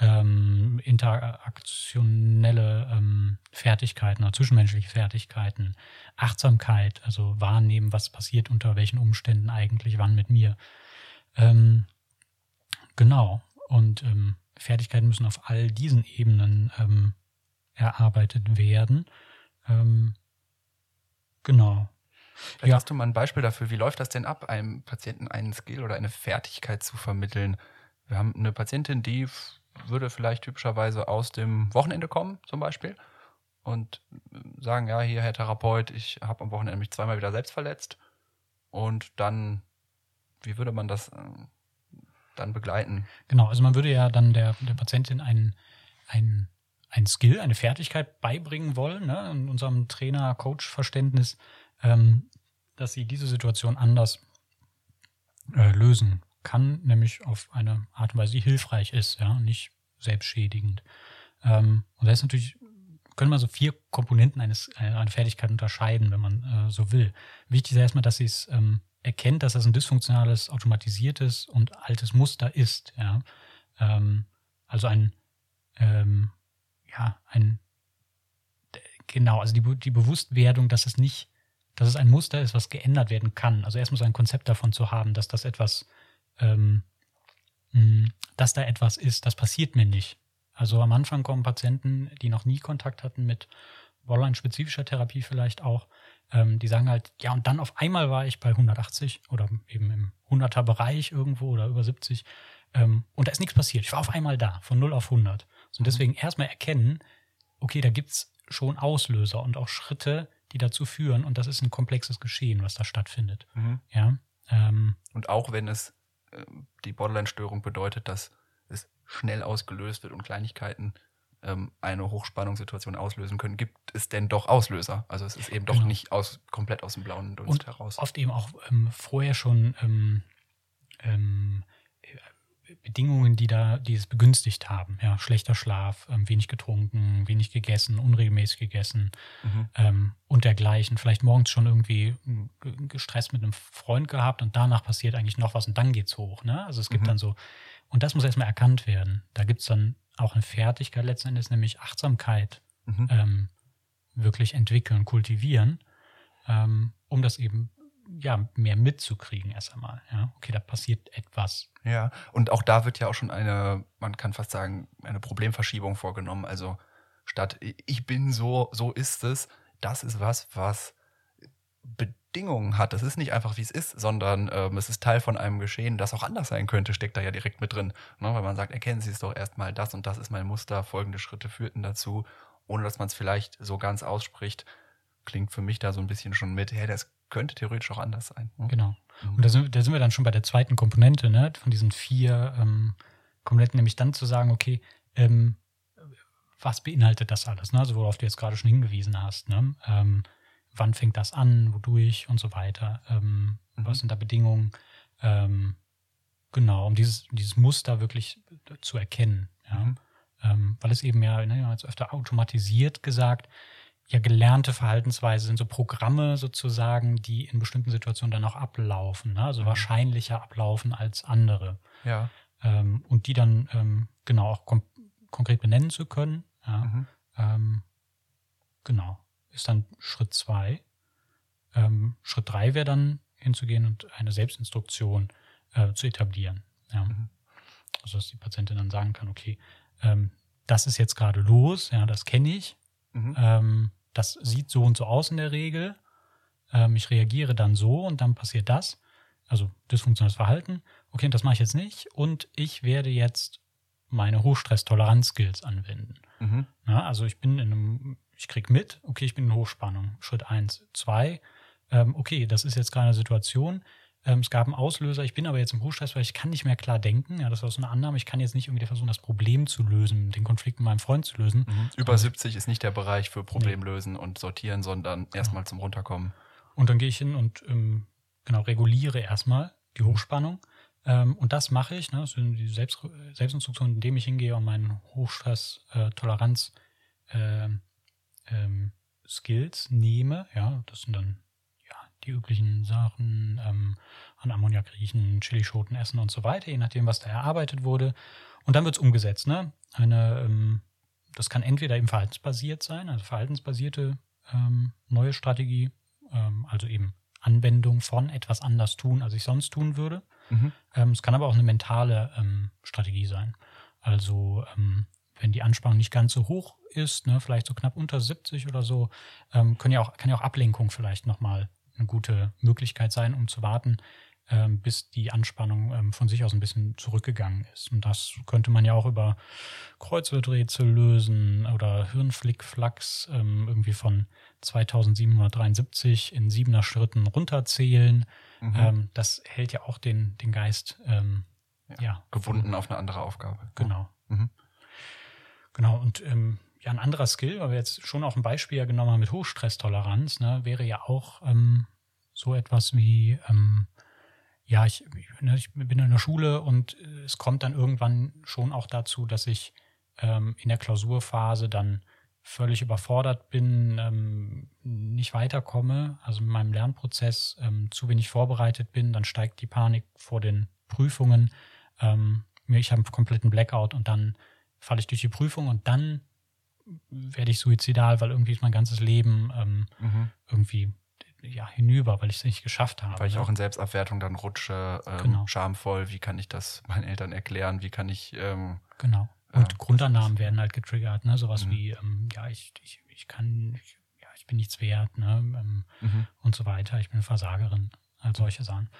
ähm, interaktionelle ähm, Fertigkeiten oder zwischenmenschliche Fertigkeiten, Achtsamkeit, also wahrnehmen, was passiert unter welchen Umständen eigentlich, wann mit mir. Ähm, genau. Und ähm, Fertigkeiten müssen auf all diesen Ebenen ähm, erarbeitet werden. Ähm, genau. Vielleicht Ja. hast du mal ein Beispiel dafür, wie läuft das denn ab, einem Patienten einen Skill oder eine Fertigkeit zu vermitteln? Wir haben eine Patientin, die würde vielleicht typischerweise aus dem Wochenende kommen, zum Beispiel, und äh, sagen, ja, hier, Herr Therapeut, ich habe am Wochenende mich zweimal wieder selbst verletzt. Und dann, wie würde man das äh, dann begleiten? Genau, also man würde ja dann der, der Patientin ein, ein, ein Skill, eine Fertigkeit beibringen wollen, ne, in unserem Trainer-Coach-Verständnis, ähm, dass sie diese Situation anders äh, lösen kann, nämlich auf eine Art und Weise, die hilfreich ist, ja, nicht selbstschädigend. Ähm, und da ist natürlich, können wir so vier Komponenten eines, äh, einer Fertigkeit unterscheiden, wenn man äh, so will. Wichtig ist erstmal, dass sie es ähm, erkennt, dass das ein dysfunktionales, automatisiertes und altes Muster ist, ja. Ähm, also ein, ähm, ja, ein, genau, also die, die Bewusstwerdung, dass es nicht, dass es ein Muster ist, was geändert werden kann. Also erstmal so ein Konzept davon zu haben, dass das etwas, ähm, dass da etwas ist, das passiert mir nicht. Also am Anfang kommen Patienten, die noch nie Kontakt hatten mit Borderline-spezifischer Therapie vielleicht auch, ähm, die sagen halt, ja, und dann auf einmal war ich bei 180 oder eben im 100er Bereich irgendwo oder über 70 ähm, und da ist nichts passiert. Ich war auf einmal da, von 0 auf 100. Und deswegen erstmal erkennen, okay, da gibt's schon Auslöser und auch Schritte, die dazu führen und das ist ein komplexes Geschehen, was da stattfindet. Ja, ähm, Und auch wenn es äh, die Borderline-Störung bedeutet, dass es schnell ausgelöst wird und Kleinigkeiten ähm, eine Hochspannungssituation auslösen können, gibt es denn doch Auslöser. Also es ist eben doch Genau. nicht aus, komplett aus dem blauen Dunst Und heraus. oft eben auch ähm, vorher schon ähm, ähm, Bedingungen, die da, die es begünstigt haben. Ja, schlechter Schlaf, ähm, wenig getrunken, wenig gegessen, unregelmäßig gegessen Mhm. ähm, und dergleichen. Vielleicht morgens schon irgendwie ge- gestresst mit einem Freund gehabt und danach passiert eigentlich noch was und dann geht's hoch. Ne? Also es gibt Mhm. dann so, und das muss erstmal erkannt werden. Da gibt's dann auch eine Fertigkeit letzten Endes, nämlich Achtsamkeit Mhm. ähm, wirklich entwickeln, kultivieren, ähm, um das eben ja mehr mitzukriegen erst einmal. Ja, okay, da passiert etwas. Ja, und auch da wird ja auch schon eine, man kann fast sagen, eine Problemverschiebung vorgenommen. Also statt ich bin so, so ist es, das ist was, was Bedingungen hat. Das ist nicht einfach, wie es ist, sondern ähm, es ist Teil von einem Geschehen, das auch anders sein könnte, steckt da ja direkt mit drin. Ne? Weil man sagt, erkennen Sie es doch erstmal, das und das ist mein Muster, folgende Schritte führten dazu, ohne dass man es vielleicht so ganz ausspricht, klingt für mich da so ein bisschen schon mit, hey, das könnte theoretisch auch anders sein. Ne? Genau. Mhm. Und da sind, da sind wir dann schon bei der zweiten Komponente, ne, von diesen vier ähm, Komponenten, nämlich dann zu sagen, okay, ähm, was beinhaltet das alles, ne? Also worauf du jetzt gerade schon hingewiesen hast, ne? Ähm, wann fängt das an, wodurch und so weiter. Ähm, Mhm. Was sind da Bedingungen? Ähm, genau, um dieses, dieses Muster wirklich zu erkennen. Ja? Mhm. Ähm, weil es eben ja, ne, wir haben jetzt öfter automatisiert gesagt, ja gelernte Verhaltensweise sind so Programme sozusagen, die in bestimmten Situationen dann auch ablaufen, ne? also Mhm. wahrscheinlicher ablaufen als andere. Ja. Ähm, und die dann ähm, genau auch konkret benennen zu können. Ja? Mhm. Ähm, genau, ist dann Schritt zwei. Ähm, Schritt drei wäre dann hinzugehen und eine Selbstinstruktion äh, zu etablieren. Ja. Mhm. Also dass die Patientin dann sagen kann, okay, ähm, das ist jetzt gerade los, ja, das kenne ich. Mhm. Ähm, das sieht so und so aus in der Regel. Ähm, ich reagiere dann so und dann passiert das. Also dysfunktionales Verhalten. Okay, das mache ich jetzt nicht. Und ich werde jetzt meine Hochstress-Toleranz-Skills anwenden. Mhm. Ja, also ich bin in einem, ich krieg mit, okay, ich bin in Hochspannung. Schritt eins, zwei, ähm, okay, das ist jetzt gerade eine Situation. Ähm, es gab einen Auslöser, ich bin aber jetzt im Hochstress, weil ich kann nicht mehr klar denken. Ja, das war so eine Annahme. Ich kann jetzt nicht irgendwie versuchen, das Problem zu lösen, den Konflikt mit meinem Freund zu lösen. Mhm. Über 70 ist nicht der Bereich für Problemlösen und Sortieren, sondern erstmal zum Runterkommen. Und dann gehe ich hin und ähm, genau reguliere erstmal die Hochspannung. Ähm, und das mache ich, ne, das sind die Selbst Selbstinstruktion, indem ich hingehe und meinen Hochstress-Toleranz ähm, ähm, Skills nehme. Ja, das sind dann die üblichen Sachen, ähm, an Ammoniak riechen, Chilischoten essen und so weiter, je nachdem, was da erarbeitet wurde. Und dann wird es umgesetzt. Ne? Eine, ähm, das kann entweder eben verhaltensbasiert sein, also verhaltensbasierte ähm, neue Strategie, ähm, also eben Anwendung von etwas anders tun, als ich sonst tun würde. Mhm. Ähm, es kann aber auch eine mentale ähm, Strategie sein. Also wenn die Anspannung nicht ganz so hoch ist, ne, vielleicht so knapp unter 70 oder so, ähm, können ja auch, kann ja auch Ablenkung vielleicht nochmal eine gute Möglichkeit sein, um zu warten, ähm, bis die Anspannung ähm, von sich aus ein bisschen zurückgegangen ist. Und das könnte man ja auch über Kreuzworträtsel lösen oder Hirnflickflacks ähm, irgendwie von 2773 in siebener Schritten runterzählen. Mhm. Ähm, das hält ja auch den, den Geist ähm, Ja. ja. Gebunden auf eine andere Aufgabe. Genau. Mhm. Genau. Und ähm, ja, ein anderer Skill, weil wir jetzt schon auch ein Beispiel ja genommen haben mit Hochstresstoleranz, ne, wäre ja auch ähm, so etwas wie, ähm, ja, ich, ne, ich bin in der Schule und es kommt dann irgendwann schon auch dazu, dass ich ähm, in der Klausurphase dann völlig überfordert bin, ähm, nicht weiterkomme, also mit meinem Lernprozess ähm, zu wenig vorbereitet bin, dann steigt die Panik vor den Prüfungen. Ähm, ich habe einen kompletten Blackout und dann falle ich durch die Prüfung und dann werde ich suizidal, weil irgendwie ist mein ganzes Leben ähm, Mhm. irgendwie ja, hinüber, weil ich es nicht geschafft habe. Weil ich ne? auch in Selbstabwertung dann rutsche, ähm, Genau. schamvoll, wie kann ich das meinen Eltern erklären, wie kann ich, ähm, Genau. Und Ja. Grundannahmen werden halt getriggert, ne? Sowas Mhm. wie, ähm, ja, ich, ich, ich kann, ich, ja, ich bin nichts wert, ne? Ähm, mhm. und so weiter. Ich bin eine Versagerin, all solche Sachen.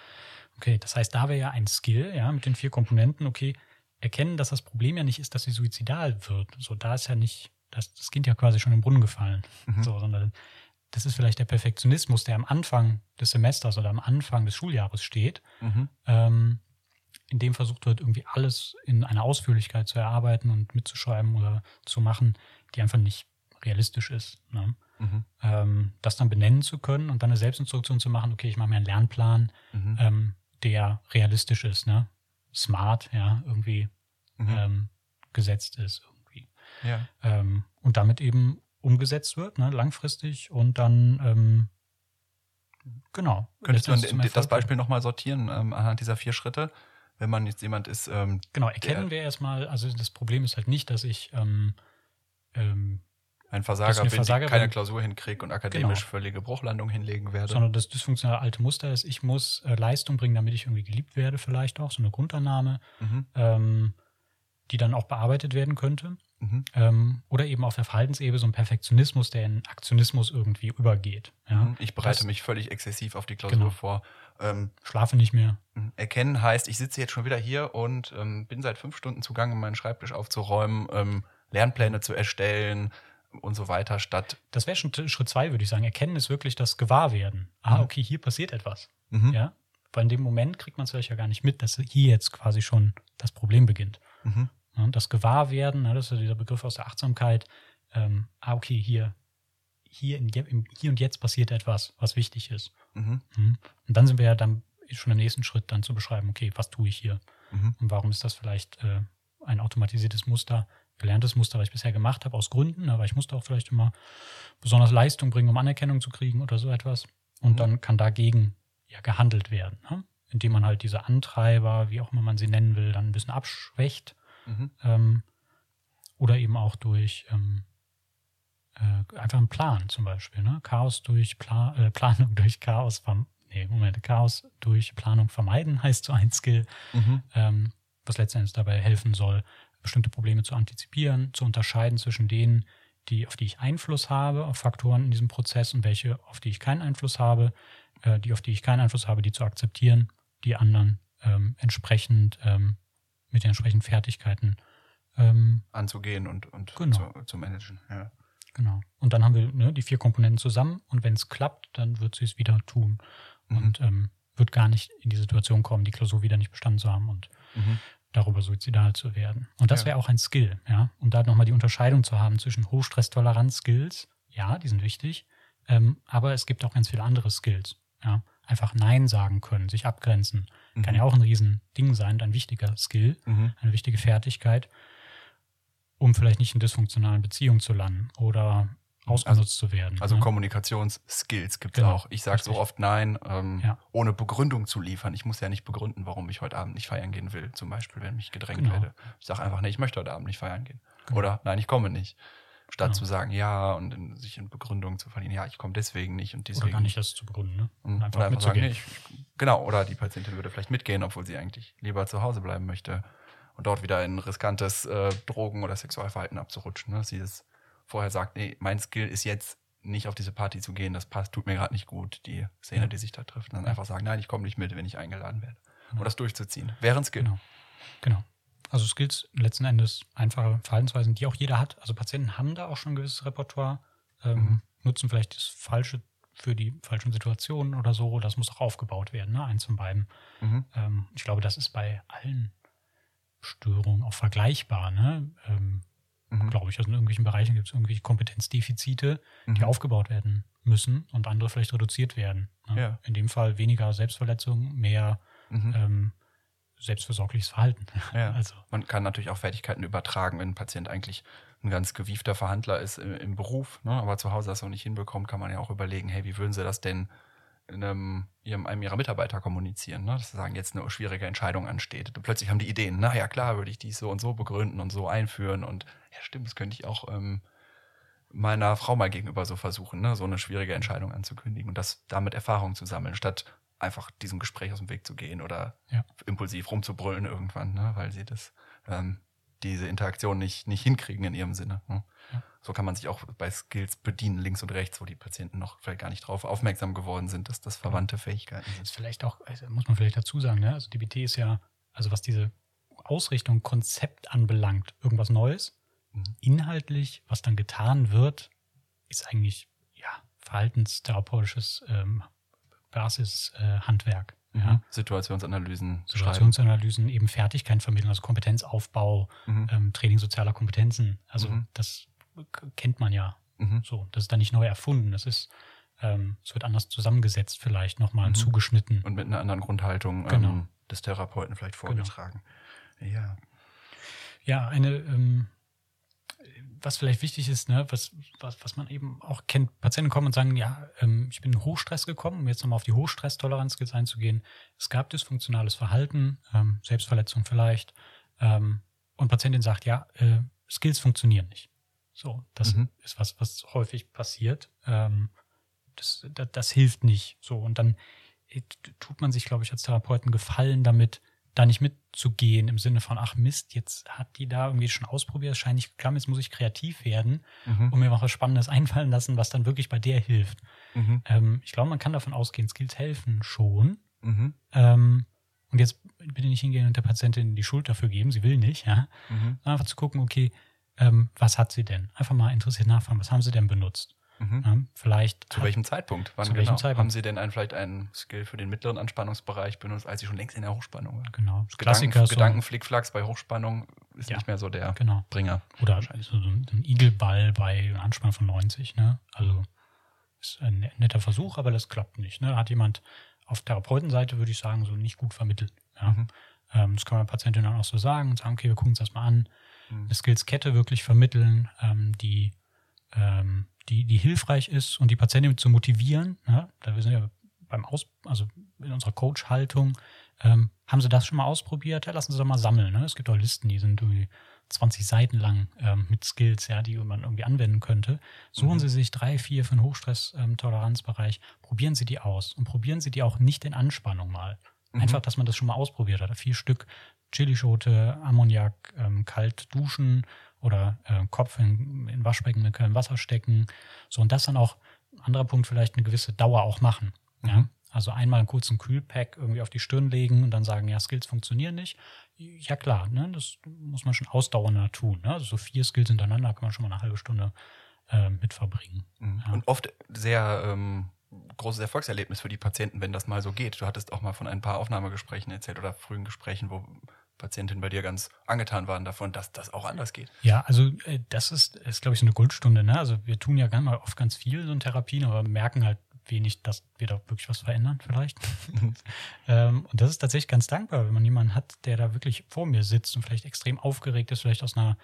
Okay, das heißt, da wäre ja ein Skill, ja, mit den vier Komponenten, okay, erkennen, dass das Problem ja nicht ist, dass sie suizidal wird. So, da ist ja nicht, das, das Kind ja quasi schon im Brunnen gefallen. Mhm. So, sondern das ist vielleicht der Perfektionismus, der am Anfang des Semesters oder am Anfang des Schuljahres steht, Mhm. ähm, in dem versucht wird, irgendwie alles in einer Ausführlichkeit zu erarbeiten und mitzuschreiben oder zu machen, die einfach nicht realistisch ist. Ne? Mhm. Ähm, das dann benennen zu können und dann eine Selbstinstruktion zu machen, okay, ich mache mir einen Lernplan, Mhm. ähm, der realistisch ist. Ne? smart, ja, irgendwie Mhm. ähm, gesetzt ist. Ja. Ähm, und damit eben umgesetzt wird, ne, langfristig und dann ähm, genau. Könntest du das Beispiel nochmal sortieren ähm, anhand dieser vier Schritte? Wenn man jetzt jemand ist, ähm, Genau, erkennen wir erstmal, also das Problem ist halt nicht, dass ich ähm, ähm, ein Versager bin, Versager keine bin. Klausur hinkriege und akademisch Genau. völlige Bruchlandung hinlegen werde. sondern das dysfunktionale alte Muster ist, ich muss äh, Leistung bringen, damit ich irgendwie geliebt werde, vielleicht auch, so eine Grundannahme, mhm. ähm, die dann auch bearbeitet werden könnte. Mhm. Ähm, oder eben auf der Verhaltensebene so ein Perfektionismus, der in Aktionismus irgendwie übergeht. Ja? Mhm. Ich bereite Das- mich völlig exzessiv auf die Klausur Genau. vor. Ähm, Schlafe nicht mehr. erkennen heißt, ich sitze jetzt schon wieder hier und ähm, bin seit fünf Stunden zugange, meinen Schreibtisch aufzuräumen, ähm, Lernpläne zu erstellen und so weiter, statt Das wäre schon Schritt zwei, würde ich sagen. Erkennen ist wirklich das Gewahrwerden. Ah, Mhm. okay, hier passiert etwas. Mhm. Ja? Weil in dem Moment kriegt man es vielleicht ja gar nicht mit, dass hier jetzt quasi schon das Problem beginnt. Mhm. Ja, das Gewahrwerden, ne, das ist ja dieser Begriff aus der Achtsamkeit. Ähm, ah, okay, hier, hier, in, im Hier und Jetzt passiert etwas, was wichtig ist. Mhm. Mhm. Und dann sind wir ja dann schon im nächsten Schritt, dann zu beschreiben, okay, was tue ich hier? Mhm. Und warum ist das vielleicht äh, ein automatisiertes Muster, gelerntes Muster, was ich bisher gemacht habe, aus Gründen, aber ich musste auch vielleicht immer besonders Leistung bringen, um Anerkennung zu kriegen oder so etwas. Und Mhm. dann kann dagegen ja gehandelt werden, ne? indem man halt diese Antreiber, wie auch immer man sie nennen will, dann ein bisschen abschwächt Mhm. ähm, oder eben auch durch ähm, äh, einfach einen Plan zum Beispiel. Ne? Chaos durch Pla äh, [laughs] Planung durch Chaos verm nee, Moment, Chaos durch Planung vermeiden heißt so ein Skill, Mhm. ähm, was letztendlich dabei helfen soll, bestimmte Probleme zu antizipieren, zu unterscheiden zwischen denen, die, auf die ich Einfluss habe, auf Faktoren in diesem Prozess und welche, auf die ich keinen Einfluss habe, äh, die, auf die ich keinen Einfluss habe, die zu akzeptieren, die anderen ähm, entsprechend ähm, mit den entsprechenden Fertigkeiten ähm, Anzugehen und, und Genau. zu, zu managen. Ja. Genau. Und dann haben wir ne, die vier Komponenten zusammen und wenn es klappt, dann wird sie es wieder tun Mhm. und ähm, wird gar nicht in die Situation kommen, die Klausur wieder nicht bestanden zu haben und Mhm. darüber suizidal zu werden. Und das Ja. wäre auch ein Skill, ja. Und da nochmal die Unterscheidung zu haben zwischen Hochstresstoleranz-Skills, ja, die sind wichtig, ähm, aber es gibt auch ganz viele andere Skills, ja. Einfach Nein sagen können, sich abgrenzen, kann Mhm. ja auch ein Riesending sein, ein wichtiger Skill, Mhm. eine wichtige Fertigkeit, um vielleicht nicht in dysfunktionalen Beziehungen zu landen oder ausgenutzt zu werden. Also ne? Kommunikationsskills gibt es Genau, auch. Ich sage so oft Nein, ähm, Ja. ohne Begründung zu liefern. Ich muss ja nicht begründen, warum ich heute Abend nicht feiern gehen will. Zum Beispiel, wenn mich gedrängt Genau. werde. Ich sage einfach, nee, ich möchte heute Abend nicht feiern gehen. Genau. Oder nein, ich komme nicht. Statt Genau. zu sagen, ja, und in, sich in Begründung zu verlieren, ja, ich komme deswegen nicht und deswegen. oder gar nicht das zu begründen, ne? Mhm. Und Oder einfach sagen, mitzugehen. nee, ich, genau, oder die Patientin würde vielleicht mitgehen, obwohl sie eigentlich lieber zu Hause bleiben möchte und dort wieder in riskantes äh, Drogen- oder Sexualverhalten abzurutschen. Ne? Dass sie das vorher sagt, nee, mein Skill ist jetzt nicht auf diese Party zu gehen, das passt, tut mir gerade nicht gut, die Szene, Ja. die sich da trifft. Und dann Ja. einfach sagen, nein, ich komme nicht mit, wenn ich eingeladen werde. Genau. Und das durchzuziehen. Wäre ein Skill. Genau. Genau. Also Skills letzten Endes einfache Verhaltensweisen, die auch jeder hat. Also Patienten haben da auch schon ein gewisses Repertoire, ähm, Mhm. nutzen vielleicht das Falsche für die falschen Situationen oder so. Das muss auch aufgebaut werden, ne? eins von beiden. Mhm. Ähm, ich glaube, das ist bei allen Störungen auch vergleichbar. Ne? Ähm, Mhm. glaube ich, also in irgendwelchen Bereichen gibt es irgendwelche Kompetenzdefizite, die Mhm. aufgebaut werden müssen und andere vielleicht reduziert werden. Ne? Ja. In dem Fall weniger Selbstverletzung, mehr Mhm. ähm, selbstversorgliches Verhalten. [laughs] Ja. Also, Man kann natürlich auch Fertigkeiten übertragen, wenn ein Patient eigentlich ein ganz gewiefter Verhandler ist im, im Beruf, ne, aber zu Hause das noch nicht hinbekommt, kann man ja auch überlegen, hey, wie würden sie das denn in einem, ihrem, einem ihrer Mitarbeiter kommunizieren, ne? dass sie sagen, jetzt eine schwierige Entscheidung ansteht. Und plötzlich haben die Ideen, na ja, klar, würde ich dies so und so begründen und so einführen und ja, stimmt, das könnte ich auch ähm, meiner Frau mal gegenüber so versuchen, ne? so eine schwierige Entscheidung anzukündigen und das damit Erfahrung zu sammeln, statt einfach diesem Gespräch aus dem Weg zu gehen oder Ja. impulsiv rumzubrüllen irgendwann, ne? weil sie das ähm, diese Interaktion nicht, nicht hinkriegen in ihrem Sinne. Ne? Ja. So kann man sich auch bei Skills bedienen, links und rechts, wo die Patienten noch vielleicht gar nicht drauf aufmerksam geworden sind, dass das verwandte Fähigkeiten ist sind. vielleicht auch, also muss man vielleicht dazu sagen, ne? also DBT ist ja, also was diese Ausrichtung, Konzept anbelangt, irgendwas Neues. Mhm. Inhaltlich, was dann getan wird, ist eigentlich ja verhaltenstherapeutisches ähm, Basishandwerk. Äh, Handwerk, ja? Mhm. Situationsanalysen, Situationsanalysen, eben Fertigkeiten vermitteln, also Kompetenzaufbau, schreiben. Mhm. ähm, Training sozialer Kompetenzen. Also Mhm. das kennt man ja Mhm. so. Das ist dann nicht neu erfunden. Das ist, ähm, es wird anders zusammengesetzt vielleicht nochmal Mhm. zugeschnitten. Und mit einer anderen Grundhaltung Genau. ähm, des Therapeuten vielleicht Genau. vorgetragen. Ja. Ja, eine, ähm, was vielleicht wichtig ist, ne, was, was, was man eben auch kennt, Patienten kommen und sagen, ja, ähm, ich bin in Hochstress gekommen, um jetzt nochmal auf die Hochstresstoleranz einzugehen. Es gab dysfunktionales Verhalten, ähm, Selbstverletzung vielleicht. Ähm, und Patientin sagt, ja, äh, Skills funktionieren nicht. So, das Mhm. ist was, was häufig passiert. Ähm, das, das, das hilft nicht. So, und dann äh, tut man sich, glaube ich, als Therapeuten gefallen damit, da nicht mitzugehen im Sinne von, ach Mist, jetzt hat die da irgendwie schon ausprobiert, es scheint nicht geklappt, jetzt muss ich kreativ werden Mhm. und mir noch was Spannendes einfallen lassen, was dann wirklich bei der hilft. Mhm. Ähm, ich glaube, man kann davon ausgehen, Skills helfen schon. Mhm. Ähm, und jetzt bitte nicht hingehen und der Patientin die Schuld dafür geben, sie will nicht, ja. Mhm. Einfach zu gucken, okay, ähm, was hat sie denn? Einfach mal interessiert nachfragen, was haben sie denn benutzt? Mhm. Ja, vielleicht Zu welchem Zeitpunkt? Wann Zu welchem genau? Zeitpunkt? Haben Sie denn einen, vielleicht einen Skill für den mittleren Anspannungsbereich benutzt, als Sie schon längst in der Hochspannung waren? genau, Gedanken, Klassiker, so, Gedankenflickflacks bei Hochspannung ist Ja. nicht mehr so der genau. Bringer. Oder so so ein Igelball bei Anspannung von 90, ne? Also ist ein netter Versuch, aber das klappt nicht. Ne? Hat jemand auf Therapeutenseite, würde ich sagen, so nicht gut vermittelt. Ja? Mhm. Ähm, das kann man der Patientin dann auch so sagen und sagen, okay, wir gucken uns das mal an. Mhm. Eine Skillskette wirklich vermitteln, ähm, die, ähm, die, die hilfreich ist und die Patientin zu motivieren. Ne? Da wir sind ja beim Aus, also in unserer Coach-Haltung, ähm, haben Sie das schon mal ausprobiert? Ja, lassen Sie doch mal sammeln. Ne? Es gibt auch Listen, die sind irgendwie 20 Seiten lang ähm, mit Skills, ja, die man irgendwie anwenden könnte. Suchen Mhm. Sie sich drei, vier für den Hochstress-Toleranzbereich, probieren Sie die aus und probieren Sie die auch nicht in Anspannung mal. Mhm. Einfach, dass man das schon mal ausprobiert hat. Vier Stück Chilischote, Ammoniak, ähm, kalt duschen oder äh, Kopf in, in Waschbecken mit kaltem Wasser stecken. So, und das dann auch, anderer Punkt, vielleicht eine gewisse Dauer auch machen. Ja? Mhm. Also einmal einen kurzen Kühlpack irgendwie auf die Stirn legen und dann sagen, ja, Skills funktionieren nicht. Ja klar, ne? das muss man schon ausdauernder tun. Ne? Also so vier Skills hintereinander kann man schon mal eine halbe Stunde äh, mit verbringen. Mhm. Ja. Und oft sehr ähm, großes Erfolgserlebnis für die Patienten, wenn das mal so geht. Du hattest auch mal von ein paar Aufnahmegesprächen erzählt oder frühen Gesprächen, wo Patientinnen bei dir ganz angetan waren davon, dass das auch anders geht. Ja, also äh, das ist, ist glaube ich, so eine Goldstunde. Ne? Also wir tun ja mal oft ganz viel so in Therapien, aber merken halt wenig, dass wir da wirklich was verändern vielleicht. [laughs] ähm, und das ist tatsächlich ganz dankbar, wenn man jemanden hat, der da wirklich vor mir sitzt und vielleicht extrem aufgeregt ist, vielleicht aus einer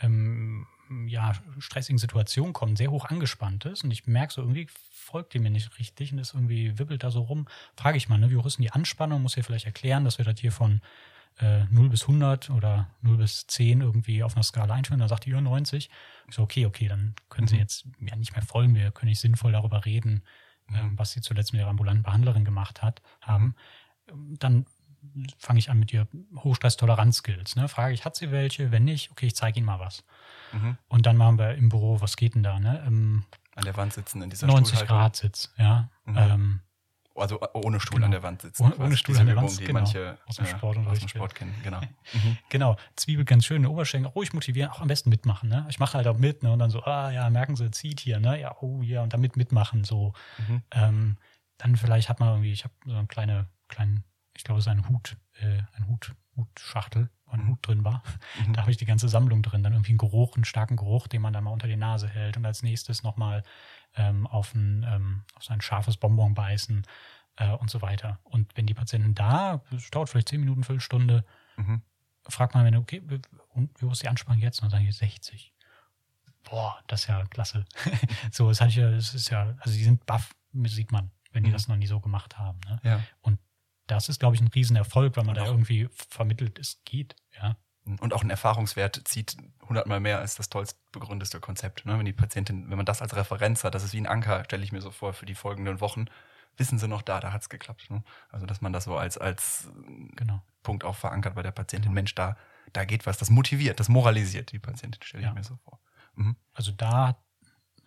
ähm, ja, stressigen Situation kommt, sehr hoch angespannt ist und ich merke so, irgendwie folgt die mir nicht richtig und ist irgendwie wibbelt da so rum. Frage ich mal, ne, wie hoch ist denn die Anspannung? Muss ihr vielleicht erklären, dass wir das hier von äh, 0 bis 100 oder 0 bis 10 irgendwie auf einer Skala einstellen. Dann sagt die, ja, 90. Ich so, okay, okay, dann können Sie Mhm. jetzt ja nicht mehr folgen. Wir können nicht sinnvoll darüber reden, ähm, was Sie zuletzt mit Ihrer ambulanten Behandlerin gemacht hat, haben. Ähm, Dann fange ich an mit ihr Hochstresstoleranz-Skills. Ne? Frage ich, hat sie welche? Wenn nicht, okay, ich zeige Ihnen mal was. Mhm. Und dann machen wir im Büro, was geht denn da? Ne? Ähm, An der Wand sitzen in dieser 90 Stuhlhaltung. Grad Sitz, ja. Mhm. Ähm, Also ohne Stuhl Genau. an der Wand sitzen. Ohne- ohne Stuhl an der Übung, Wand, die genau. manche Aus dem äh, Sportunterricht. aus dem Sport kennen. Genau. Mhm. Genau, Zwiebel ganz schön, Oberschenkel, ruhig motivieren, auch am besten mitmachen. Ne? Ich mache halt auch mit ne? und dann so, ah ja, merken Sie, zieht hier, ne? Ja, oh ja, und damit mitmachen so. Mhm. Ähm, dann vielleicht hat man irgendwie, ich habe so eine kleine, kleinen, ich glaube, es ist ein Hut, äh, ein Hut, Hutschachtel, wo ein Mhm. Hut drin war. Mhm. Da habe ich die ganze Sammlung drin. Dann irgendwie einen Geruch, einen starken Geruch, den man dann mal unter die Nase hält. Und als nächstes nochmal ähm, auf, ein, ähm, auf so ein scharfes Bonbon beißen äh, und so weiter. Und wenn die Patienten da, es dauert vielleicht zehn Minuten, Viertelstunde, Mhm. fragt man, wenn du, okay, und wie hoch ist die Anspannung jetzt? Und dann sagen die 60. Boah, das ist ja klasse. [laughs] so, das hatte ich ja, das ist ja, also die sind baff, sieht man, wenn die Mhm. das noch nie so gemacht haben. Ne? Ja. Das ist, glaube ich, ein Riesenerfolg, weil man Und da irgendwie vermittelt, es geht. Ja, Und auch ein Erfahrungswert zieht hundertmal mehr als das tollst begründeste Konzept. Ne? Wenn die Patientin, wenn man das als Referenz hat, das ist wie ein Anker, stelle ich mir so vor, für die folgenden Wochen, wissen sie noch da, da hat's geklappt. Ne? Also, dass man das so als, als genau. Punkt auch verankert bei der Patientin. Mensch, da, da geht was. Das motiviert, das moralisiert die Patientin, stelle ich Ja. mir so vor. Mhm. Also da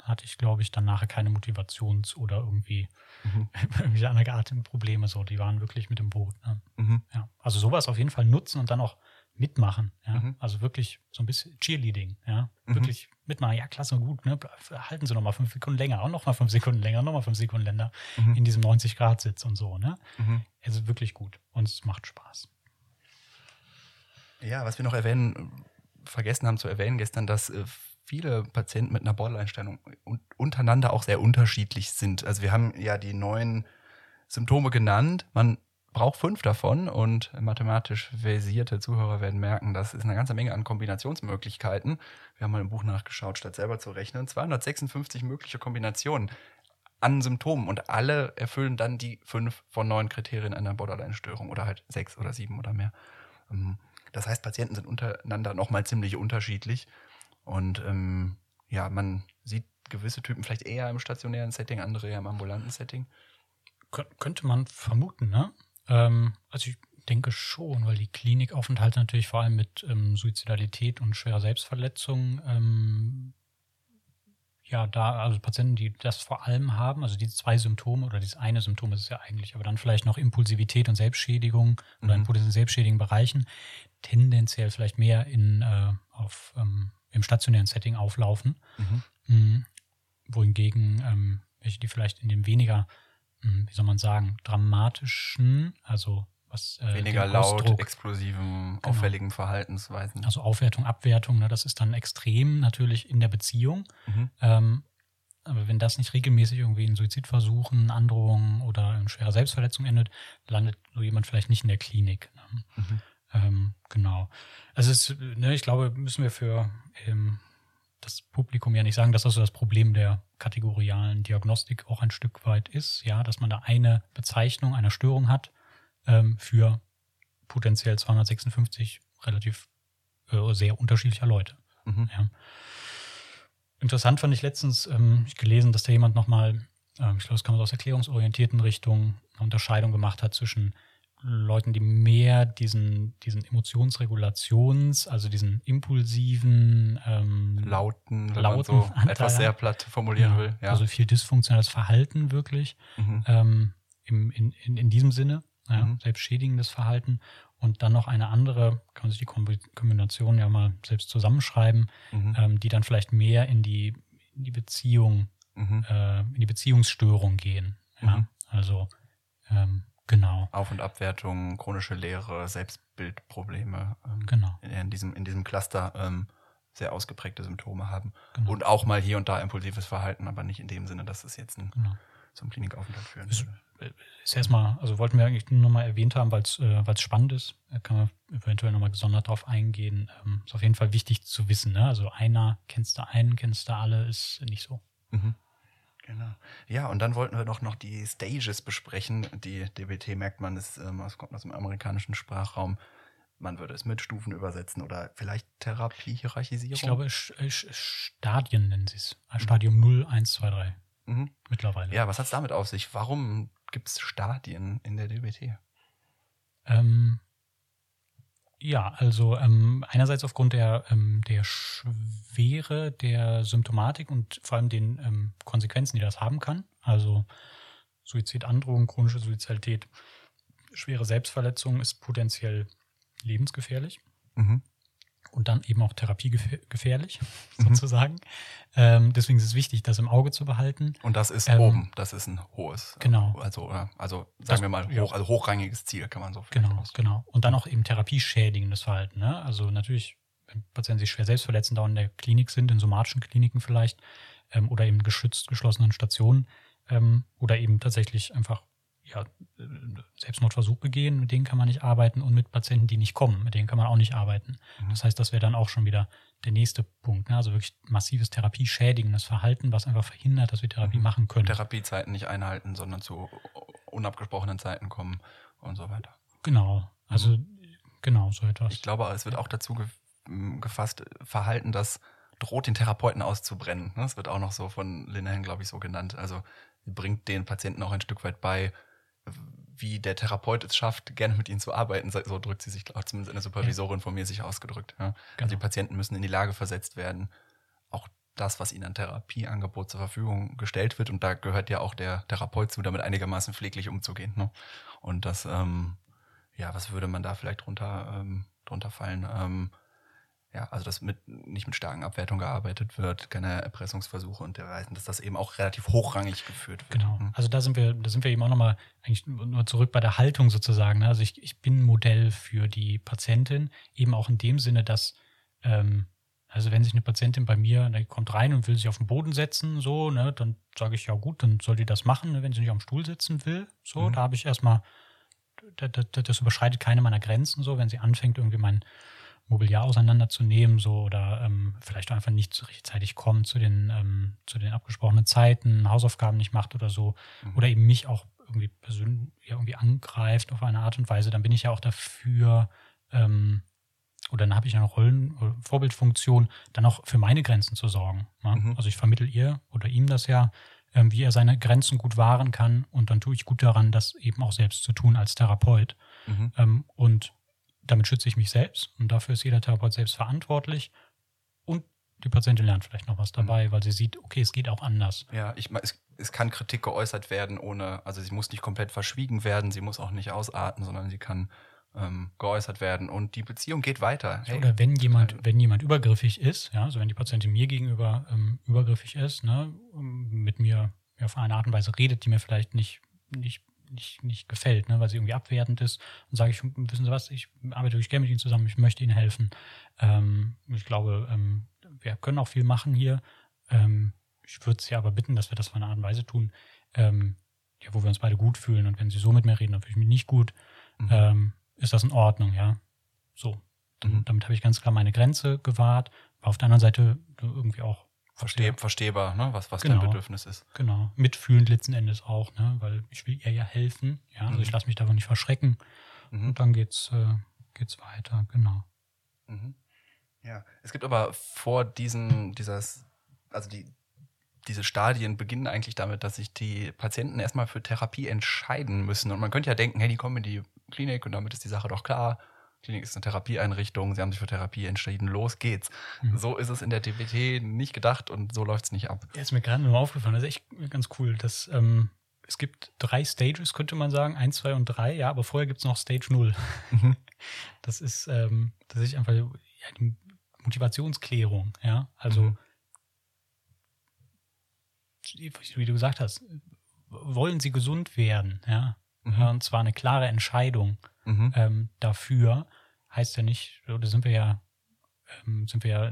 hatte ich, glaube ich, dann nachher keine Motivations- oder irgendwie Mhm. [laughs] irgendwie andere Atemprobleme. So, die waren wirklich mit im Boot. Ne? Mhm. Ja. Also sowas auf jeden Fall nutzen und dann auch mitmachen. Ja? Mhm. Also wirklich so ein bisschen Cheerleading. Ja? Mhm. Wirklich mitmachen. Ja, klasse, gut. Ne? Halten Sie noch mal fünf Sekunden länger und noch mal fünf Sekunden länger, noch mal fünf Sekunden länger Mhm. in diesem 90-Grad-Sitz und so. Ne? Mhm. Also wirklich gut. Und es macht Spaß. Ja, was wir noch erwähnen, vergessen haben zu erwähnen gestern, dass äh, viele Patienten mit einer Borderline-Störung un untereinander auch sehr unterschiedlich sind. Also wir haben ja die neuen Symptome genannt. Man brauche fünf davon und mathematisch versierte Zuhörer werden merken, das ist eine ganze Menge an Kombinationsmöglichkeiten. Wir haben mal im Buch nachgeschaut, statt selber zu rechnen. 256 mögliche Kombinationen an Symptomen und alle erfüllen dann die fünf von neun Kriterien einer Borderline-Störung oder halt sechs oder sieben oder mehr. Ähm, das heißt, Patienten sind untereinander nochmal ziemlich unterschiedlich und ähm, ja, man sieht gewisse Typen vielleicht eher im stationären Setting, andere eher im ambulanten Setting. könnte man vermuten, ne? Ähm, also ich denke schon, weil die Klinikaufenthalte natürlich vor allem mit ähm, Suizidalität und schwerer Selbstverletzung ähm, ja, da, also Patienten, die das vor allem haben, also diese zwei Symptome oder dieses eine Symptom ist es ja eigentlich, aber dann vielleicht noch Impulsivität und Selbstschädigung mhm. oder in potenziell selbstschädigen Bereichen, tendenziell vielleicht mehr in, äh, auf, ähm, im stationären Setting auflaufen. Mhm. Mhm. Wohingegen ähm, welche, die vielleicht in dem weniger, mh, hm, wie soll man sagen, dramatischen, also was äh, weniger laut, Ausdruck, explosiven, genau. auffälligen Verhaltensweisen. Also Aufwertung, Abwertung, ne, das ist dann extrem natürlich in der Beziehung. Mhm. Ähm, aber wenn das nicht regelmäßig irgendwie in Suizidversuchen, Androhungen oder in schwerer Selbstverletzung endet, landet so jemand vielleicht nicht in der Klinik. Ne? Mhm. Ähm, genau. Also es, ne, ich glaube, müssen wir für ähm, das Publikum ja nicht sagen, dass das so das Problem der kategorialen Diagnostik auch ein Stück weit ist, ja, dass man da eine Bezeichnung einer Störung hat ähm, für potenziell 256 relativ äh, sehr unterschiedlicher Leute. Mhm. Ja. Interessant fand ich letztens ähm, ich gelesen, dass da jemand nochmal, ähm, ich glaube, es kam aus erklärungsorientierten Richtungen, eine Unterscheidung gemacht hat zwischen Leuten, die mehr diesen, diesen Emotionsregulations, also diesen impulsiven, ähm, lauten, lauten so Anteil, etwas sehr platt formulieren ja, will. Ja. Also viel dysfunktionales Verhalten wirklich mhm. ähm, im, in, in, in diesem Sinne ja, mhm. selbstschädigendes Verhalten und dann noch eine andere, kann man sich die Kombination ja mal selbst zusammenschreiben, mhm. ähm, die dann vielleicht mehr in die, in die Beziehung, mhm. äh, in die Beziehungsstörung gehen. Ja? Mhm. Also ähm, genau. Auf- und Abwertung, chronische Leere, Selbstbildprobleme. Ähm, genau. In diesem, in diesem Cluster ähm, sehr ausgeprägte Symptome haben. Genau. Und auch mal hier und da impulsives Verhalten, aber nicht in dem Sinne, dass es jetzt ein, genau. zum Klinikaufenthalt führen würde ist erstmal, also wollten wir eigentlich nur nochmal erwähnt haben, weil es äh, spannend ist. Da kann man eventuell nochmal gesondert drauf eingehen. Ähm, ist auf jeden Fall wichtig zu wissen. Ne? Also einer kennst du einen, kennst du alle, ist nicht so. Mhm. Genau. Ja, und dann wollten wir doch noch die Stages besprechen. Die DBT merkt man, ähm, das kommt aus dem amerikanischen Sprachraum. Man würde es mit Stufen übersetzen oder vielleicht Therapie-Hierarchisierung. Ich glaube, Stadien nennen sie es. Stadium 0, 1, 2, 3. Mhm. Mittlerweile. Ja, was hat es damit auf sich? Warum gibt es Stadien in der DBT? Ähm, ja, also ähm, einerseits aufgrund der, ähm, der Schwere der Symptomatik und vor allem den ähm, Konsequenzen, die das haben kann. Also Suizidandrohung, chronische Suizidalität, schwere Selbstverletzung ist potenziell lebensgefährlich. Mhm und dann eben auch therapiegefährlich, mhm. sozusagen. Ähm, deswegen ist es wichtig, das im Auge zu behalten. Und das ist ähm, oben, das ist ein hohes. Genau. Also, also sagen das, wir mal, hoch, also hochrangiges Ziel, kann man so Genau, aus. genau. Und dann auch eben therapieschädigendes Verhalten. Ne? Also natürlich, wenn Patienten sich schwer selbst verletzen, dauernd in der Klinik sind, in somatischen Kliniken vielleicht, ähm, oder eben geschützt geschlossenen Stationen, ähm, oder eben tatsächlich einfach ja, Selbstmordversuch begehen, mit denen kann man nicht arbeiten und mit Patienten, die nicht kommen, mit denen kann man auch nicht arbeiten. Mhm. Das heißt, das wäre dann auch schon wieder der nächste Punkt. Ne? Also wirklich massives therapieschädigendes Verhalten, was einfach verhindert, dass wir Therapie mhm. machen können. Therapiezeiten nicht einhalten, sondern zu unabgesprochenen Zeiten kommen und so weiter. Genau, also mhm. genau, so etwas. Ich glaube, es wird auch dazu gefasst, Verhalten, das droht den Therapeuten auszubrennen. Ne? Das wird auch noch so von Linehan, glaube ich, so genannt. Also bringt den Patienten auch ein Stück weit bei, wie der Therapeut es schafft, gerne mit ihnen zu arbeiten. So drückt sie sich, zumindest eine Supervisorin von mir sich ausgedrückt. Ja. Genau. Also die Patienten müssen in die Lage versetzt werden, auch das, was ihnen an Therapieangebot zur Verfügung gestellt wird. Und da gehört ja auch der Therapeut zu, damit einigermaßen pfleglich umzugehen. Ne? Und das, ähm, ja, was würde man da vielleicht drunter, ähm, drunter fallen? Ähm, ja, also dass mit, nicht mit starken Abwertungen gearbeitet wird, keine Erpressungsversuche und derweisen, dass das eben auch relativ hochrangig geführt wird. Genau. Hm. Also da sind wir, da sind wir eben auch nochmal eigentlich nur zurück bei der Haltung sozusagen. Ne? Also ich, ich bin ein Modell für die Patientin, eben auch in dem Sinne, dass ähm, also wenn sich eine Patientin bei mir, die kommt rein und will sich auf den Boden setzen, so, ne, dann sage ich ja gut, dann soll die das machen, ne, wenn sie nicht am Stuhl sitzen will. So, mhm. da habe ich erstmal das, das überschreitet keine meiner Grenzen so, wenn sie anfängt, irgendwie mein Mobiliar auseinanderzunehmen, so oder ähm, vielleicht auch einfach nicht rechtzeitig kommt zu den, ähm, zu den abgesprochenen Zeiten, Hausaufgaben nicht macht oder so, mhm. oder eben mich auch irgendwie persönlich irgendwie angreift auf eine Art und Weise, dann bin ich ja auch dafür, ähm, oder dann habe ich eine Rollen- oder Vorbildfunktion, dann auch für meine Grenzen zu sorgen. Ne? Mhm. Also ich vermittel ihr oder ihm das ja, ähm, wie er seine Grenzen gut wahren kann und dann tue ich gut daran, das eben auch selbst zu tun als Therapeut. Mhm. Ähm, und damit schütze ich mich selbst und dafür ist jeder Therapeut selbst verantwortlich. Und die Patientin lernt vielleicht noch was mhm. dabei, mhm. weil sie sieht, okay, es geht auch anders. Ja, ich es, es kann Kritik geäußert werden, ohne, also sie muss nicht komplett verschwiegen werden, sie muss auch nicht ausarten, sondern sie kann ähm, geäußert werden und die Beziehung geht weiter. Hey, Oder wenn jemand, wenn jemand übergriffig ist, ja, also wenn die Patientin mir gegenüber ähm, übergriffig ist, ne, mit mir auf eine Art und Weise redet, die mir vielleicht nicht, nicht nicht, nicht gefällt, ne, weil sie irgendwie abwertend ist. Und sage ich, wissen Sie was, ich arbeite wirklich gerne mit Ihnen zusammen, ich möchte Ihnen helfen. Ähm, ich glaube, ähm, wir können auch viel machen hier. Ähm, ich würde Sie aber bitten, dass wir das auf eine Art und Weise tun, ähm, ja, wo wir uns beide gut fühlen. Und wenn Sie so mit mir reden, dann fühle ich mich nicht gut. Mhm. Ähm, ist das in Ordnung, ja? So. Mhm. Damit habe ich ganz klar meine Grenze gewahrt. Aber auf der anderen Seite irgendwie auch Versteh, verstehbar, ne? was, was genau, dein Bedürfnis ist. Genau, mitfühlend letzten Endes auch, ne? weil ich will ihr ja helfen. Ja? Also mhm. ich lasse mich davon nicht verschrecken. Mhm. Und dann geht's, äh, geht's weiter, genau. Mhm. Ja, es gibt aber vor diesen, dieses, also die, diese Stadien beginnen eigentlich damit, dass sich die Patienten erstmal für Therapie entscheiden müssen. Und man könnte ja denken, hey, die kommen in die Klinik und damit ist die Sache doch klar. Klinik ist eine Therapieeinrichtung, sie haben sich für Therapie entschieden, los geht's. Mhm. So ist es in der DBT nicht gedacht und so läuft es nicht ab. Ja, ist mir gerade nur aufgefallen, das ist echt ganz cool. Dass, ähm, es gibt drei Stages, könnte man sagen, eins, zwei und drei, ja, aber vorher gibt es noch Stage null. Mhm. [laughs] Das ist ähm, tatsächlich einfach ja, die Motivationsklärung, ja. Also mhm. wie du gesagt hast, wollen sie gesund werden, ja. Mhm. Und zwar eine klare Entscheidung mhm. ähm, dafür. Heißt ja nicht, oder sind wir ja, ähm, sind wir ja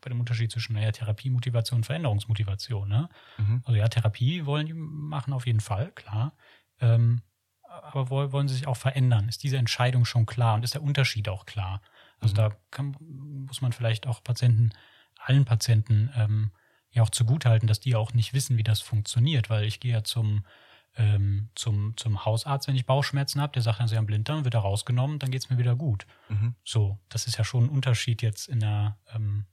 bei dem Unterschied zwischen naja, Therapiemotivation und Veränderungsmotivation. Ne? Mhm. Also ja, Therapie wollen die machen auf jeden Fall, klar. Ähm, aber wollen sie sich auch verändern? Ist diese Entscheidung schon klar und ist der Unterschied auch klar? Also mhm. da kann, muss man vielleicht auch Patienten, allen Patienten ähm, ja auch zugutehalten, dass die auch nicht wissen, wie das funktioniert, weil ich gehe ja zum ähm, zum, zum Hausarzt, wenn ich Bauchschmerzen habe, der sagt dann, sie haben Blinddarm, wird er rausgenommen, dann geht es mir wieder gut. Mhm. So, das ist ja schon ein Unterschied jetzt in der, ähm,